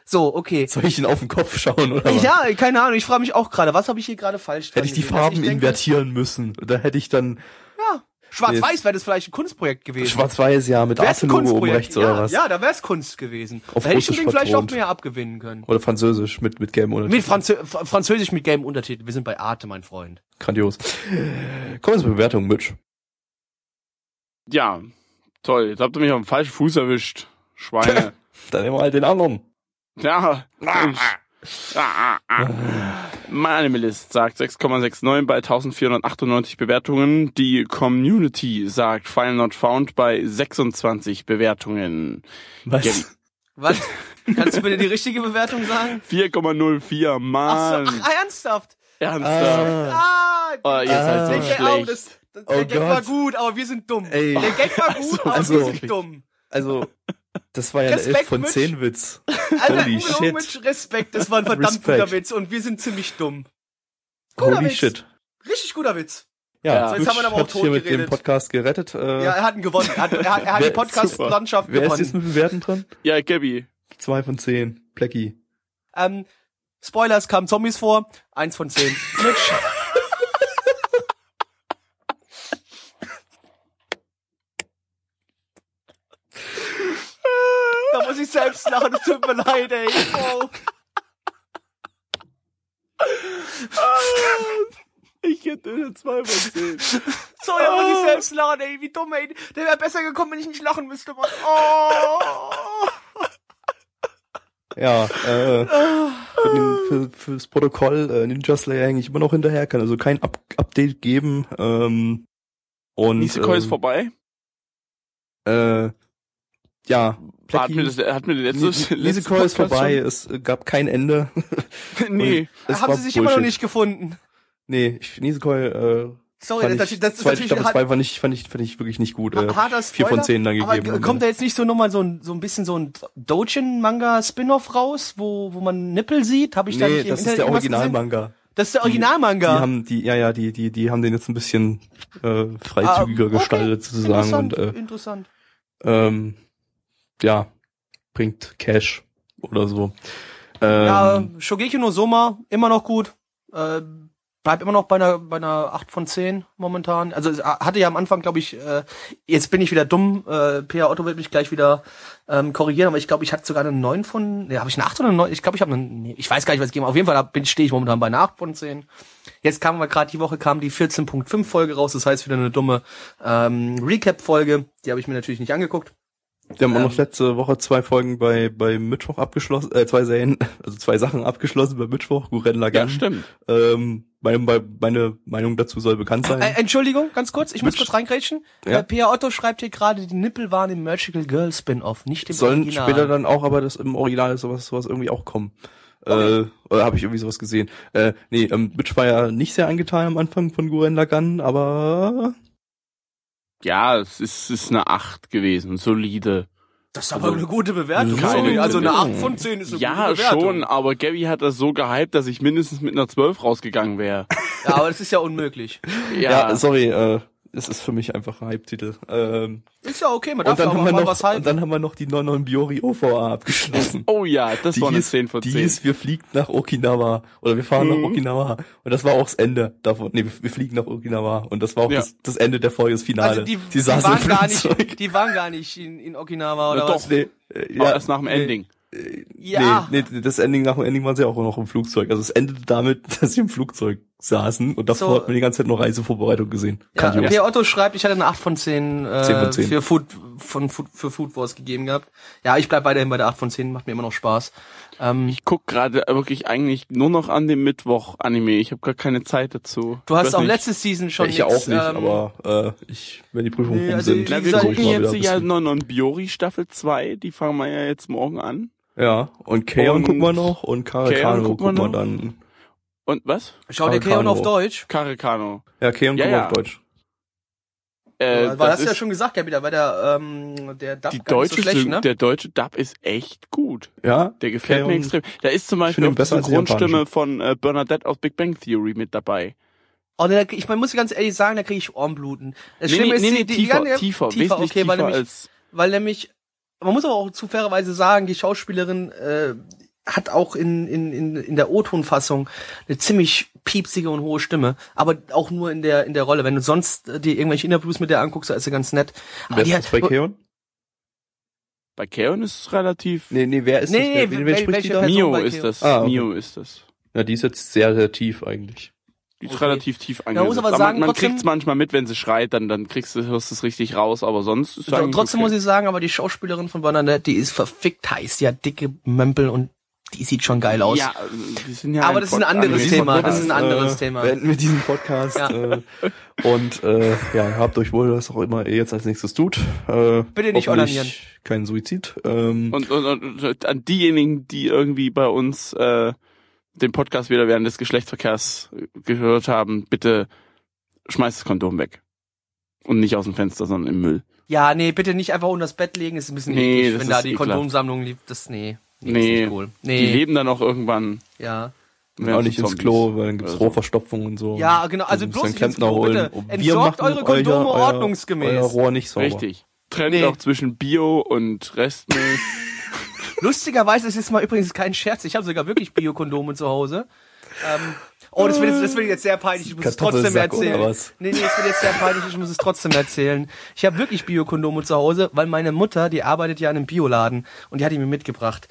So, okay. Soll ich ihn auf den Kopf schauen oder was? Ja, keine Ahnung. Ich frage mich auch gerade, was habe ich hier gerade falsch Hätte ich die Farben denke, invertieren müssen. Da hätte ich dann Ja, Schwarz-Weiß wäre das vielleicht ein Kunstprojekt gewesen. schwarz-weiß, ja, mit Arte-Logo oben Kunstprojekt? rechts ja, oder was. Ja, da wär's Kunst gewesen. Auf da hätte ich dem vielleicht auch mehr abgewinnen können. Oder Französisch mit, mit gelben Untertiteln. Mit Franzö F- Französisch mit gelbem Untertitel. Wir sind bei Arte, mein Freund. Grandios. Kommen wir zur Bewertung, Mitch. Ja, toll. Jetzt habt ihr mich auf dem falschen Fuß erwischt. Schweine. Dann nehmen wir halt den anderen. ja. Ah, ah, ah. Meine List sagt 6,69 bei 1498 Bewertungen. Die Community sagt File Not Found bei 26 Bewertungen. Was? Gabby. Was? Kannst du bitte die richtige Bewertung sagen? 4,04 Ach Mann. so, ach, ernsthaft? Ernsthaft. Ah, Oh, ihr seid so der Gag, oh, schlecht. das, das, Oh der Gag war Gott. gut, aber wir sind dumm. Ey. Der Gag war gut, aber Also- wir sind dumm. Also, das war ja ein Respekt, 11 von Mitch. 10 Witz. Alter, Holy Udo shit. mit Respekt, das war ein verdammt Respekt. guter Witz und wir sind ziemlich dumm. Guter Holy Witz. shit. Richtig guter Witz. Ja, Ja. So, jetzt Mitch haben wir aber auch hat hier mit dem. Podcast gerettet. Äh, Ja, er hat ihn gewonnen. Er hat, er hat, er hat die Wer- Podcast-Landschaft wer ist jetzt gewonnen. mit Bewerten dran? Ja, Gabby. Zwei von zehn. Blackie. Ähm, Spoiler, es kamen Zombies vor. Eins von zehn. Mitch. Muss ich selbst lachen, es tut mir leid, ey. Oh. Ich hätte zwei von zehn. So, da muss ich selbst lachen, ey. Wie dumm, ey. Der wäre besser gekommen, wenn ich nicht lachen müsste, Mann. Oh. Ja, äh, für den, für, fürs Protokoll äh, Ninja Slayer hänge ich immer noch hinterher, kann also kein Up Update geben. Ähm, und Nisekoi ist ähm, vorbei. Äh, ja, Hat mir, das, hat mir die letzte, letzte Nisekoi ist vorbei, es äh, gab kein Ende. Schon? Nee. Es Haben sie sich immer noch Bullshit. nicht gefunden. Nee, ich, Nisekoi, äh, Sorry, fand das, ich, das, das ist zweite natürlich Staffel hart- 2 fand ich, fand ich, fand ich wirklich nicht gut. Äh, harter vier Spoiler, von zehn dann gegeben. Aber kommt da Ende. jetzt nicht so nochmal so ein, so ein bisschen so ein Dojin-Manga-Spin-Off raus, wo, wo man Nippel sieht? Habe ich da Nee, nicht im das ist der? Originalmanga. Das ist der Die Originalmanga. haben die, ja, ja, die, die, die haben den jetzt ein bisschen äh, freizügiger Ah, okay. gestaltet sozusagen Interessant, und äh, interessant. ähm, ja, bringt Cash oder so. Ähm, Ja, Shogeki no Soma, immer noch gut. Äh, bleib immer noch bei einer, bei einer 8 von 10 momentan. Also es hatte ja am Anfang, glaube ich, äh, jetzt bin ich wieder dumm, äh, Pia Otto wird mich gleich wieder ähm, korrigieren, aber ich glaube, ich hatte sogar eine 9 von, ne, habe ich eine 8 oder eine 9? Ich glaube, ich habe eine, nee, ich weiß gar nicht, was ich gebe. Auf jeden Fall stehe ich momentan bei einer 8 von 10. Jetzt kam wir gerade die Woche kam die 14.5 Folge raus, das heißt wieder eine dumme ähm, Recap Folge, die habe ich mir natürlich nicht angeguckt. Wir haben auch Ähm. noch letzte Woche zwei Folgen bei, bei Mittwoch abgeschlossen, äh, zwei Serien, also zwei Sachen abgeschlossen bei Mittwoch, Guren Lagan. Ja, stimmt. Ähm, meine, meine Meinung dazu soll bekannt sein. Äh, Entschuldigung, ganz kurz, ich muss Mit- kurz reingrätschen. Ja. Äh, Pia Otto schreibt hier gerade, die Nippel waren im Magical Girl Spin-Off, nicht im Sollen Original. später dann auch, aber das im Original ist sowas, sowas irgendwie auch kommen. Äh, oder habe ich irgendwie sowas gesehen? Äh, nee, ähm, Mitch war ja nicht sehr angetan am Anfang von Guren Lagan, aber Ja, es ist, es ist eine 8 gewesen, solide. das ist aber eine gute Bewertung. Keine Sorry, also eine Bewertung. 8 von 10 ist eine Ja, gute Bewertung. schon, aber Gabby hat das so gehypt, dass ich mindestens mit einer 12 rausgegangen wäre. Ja, aber das ist ja unmöglich. ja, sorry, äh, es ist für mich einfach ein Hype-Titel. Ähm, Ist ja okay, man und darf ja dann auch haben wir mal noch, was halten. und dann haben wir noch die Non-Non Biori OVA abgeschlossen. Oh ja, das war eine hieß, 10 von die 10. hieß, wir fliegen nach Okinawa. Oder wir fahren Mhm. nach Okinawa. Und das war auch das Ende davon. Nee, wir, fliegen nach Okinawa. Und das war auch Ja. das, das Ende der Folge, das Finale. also die, die, saßen waren gar nicht, die waren gar nicht in, in Okinawa oder Na was? doch. Nee, äh, ja, ja, erst nach dem nee, Ending. Ja. Nee, nee, das Ending, nach dem Ending waren sie auch noch im Flugzeug. Also es endete damit, dass sie im Flugzeug saßen und davor So. hat man die ganze Zeit noch Reisevorbereitung gesehen. Ja, Grandios. der Otto schreibt, ich hatte eine 8 von 10, äh, 10 von 10. für Food von Food, für Food Wars gegeben gehabt. Ja, ich bleib weiterhin bei der 8 von 10, macht mir immer noch Spaß. Ähm, Ich guck gerade wirklich eigentlich nur noch an dem Mittwoch-Anime. Ich habe gar keine Zeit dazu. du Ich hast auch nicht. letzte Season schon ich ja nix, auch nicht, ähm, aber äh, ich, wenn die Prüfungen Nee, rum also sind, wir gucken ich- jetzt wieder ja bisschen. Non Biori Staffel 2, die fangen wir ja jetzt morgen an. Ja, und Kaon gucken wir noch und Kaon Karakano gucken wir noch. dann. Und was? Schau dir. Keon auf Deutsch. Karekano. Ja, Kaon Ja, gucken wir ja. auf Deutsch. Äh, Weil das hast du ja schon gesagt, ja wieder, weil der, ähm, der Dub die gar nicht deutsche, so schlecht, ne? der deutsche Dub ist echt gut. Ja, Der gefällt Kaon- mir extrem. Da ist zum Beispiel auch die die Synchronstimme von äh, Bernadette aus Big Bang Theory mit dabei. Oh, ne, ich mein, muss ganz ehrlich sagen, da kriege ich Ohrenbluten. Das Nee, Schlimme nee, ist, nee, die, nee, die, tiefer, die, tiefer, tiefer, wesentlich okay, weil tiefer nämlich, als weil nämlich, man muss aber auch zu fairerweise sagen, die Schauspielerin äh, hat auch in, in, in, in der O-Ton-Fassung eine ziemlich piepsige und hohe Stimme, aber auch nur in der in der Rolle. Wenn du sonst äh, dir irgendwelche Interviews mit der anguckst, da ist sie ganz nett. Aber Wer die ist hat, das bei Kaon? bei Kaon ist es relativ. Nee, nee, wer ist Nee, das? nee, Wer, wen wel- spricht die da? Mio ist das. Ah, okay. Mio ist das. Ja, die ist jetzt sehr, sehr tief eigentlich. Die ist Okay. relativ tief man angesetzt. muss aber sagen, man, man trotzdem- kriegt's manchmal mit, wenn sie schreit, dann, dann kriegst du, hörst du es richtig raus, aber sonst ist es eigentlich Trotzdem okay. muss ich sagen, aber die Schauspielerin von Bernadette, die ist verfickt heiß. Die hat dicke Mömpel und die sieht schon geil aus. Ja, die sind ja Aber das ist ein anderes Thema, das ist ein Podcast. anderes äh, Thema. Beenden wir diesen Podcast. Ja. Äh, und äh, ja, habt euch wohl, was auch immer ihr jetzt als nächstes tut. Äh, Bitte nicht onanieren. Kein Suizid. Ähm, Und, und, und, und an diejenigen, die irgendwie bei uns äh, den Podcast wieder während des Geschlechtsverkehrs gehört haben, bitte schmeißt das Kondom weg. Und nicht aus dem Fenster, sondern im Müll. Ja, nee, bitte nicht einfach unter das Bett legen, ist ein bisschen Nee, eklig, das wenn da die ekelhaft. Kondomsammlung liegt. Das, nee. Nee, Nee, ist nicht cool. Die Nee, leben dann auch irgendwann. ja. auch nicht ins. Klo, weil dann gibt's Oder so. Rohrverstopfung und so. Ja, genau, also bloß nicht ins Klempner Klo, bitte. holen. Entsorgt eure Kondome ordnungsgemäß. Euer Rohr nicht sauber. Richtig. Trennt Nee. auch zwischen Bio und Restmüll. Lustigerweise ist es mal übrigens kein Scherz. Ich habe sogar wirklich Biokondome zu Hause. Ähm, oh, das wird, jetzt, das wird jetzt sehr peinlich. Ich muss es trotzdem erzählen. Nee, nee, es wird jetzt sehr peinlich. Ich muss es trotzdem erzählen. Ich habe wirklich Biokondome zu Hause, weil meine Mutter, die arbeitet ja in einem Bioladen und die hat die mir mitgebracht.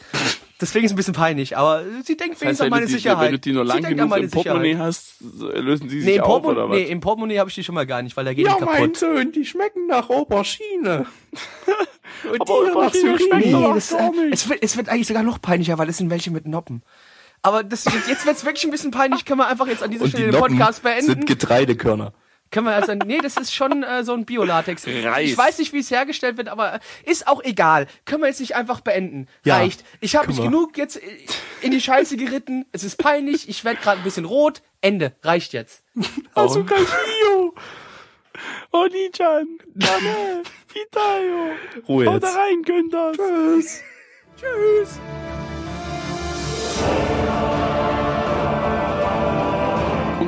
Deswegen ist es ein bisschen peinlich, aber sie denkt Das heißt, wenigstens an meine die, Sicherheit. wenn du die nur lang genug meine im Portemonnaie Sicherheit. hast, lösen sie sich Nee, im, auf, oder was? nee, im Portemonnaie habe ich die schon mal gar nicht, weil da geht Ja, die mein kaputt. Sohn, die schmecken nach Aubergine. Und Aber Aubergine schmeckt Nee, das, gar nicht. es, wird, es wird eigentlich sogar noch peinlicher, weil es sind welche mit Noppen. Aber das, jetzt wird's wirklich ein bisschen peinlich. Können wir einfach jetzt an dieser Und Stelle die den Podcast beenden? sind Getreidekörner. Können wir also, nee, das ist schon äh, so ein Biolatex. Reis. Ich weiß nicht, wie es hergestellt wird, aber ist auch egal. Können wir jetzt nicht einfach beenden? Ja, Reicht. Ich habe mich wir. genug jetzt in die Scheiße geritten. Es ist peinlich. Ich werde gerade ein bisschen rot. Ende. Reicht jetzt. Hast du kein Bio? Oni-chan, Name, Itayo. Ruhe Haut jetzt. rein, Günther. Tschüss. Tschüss.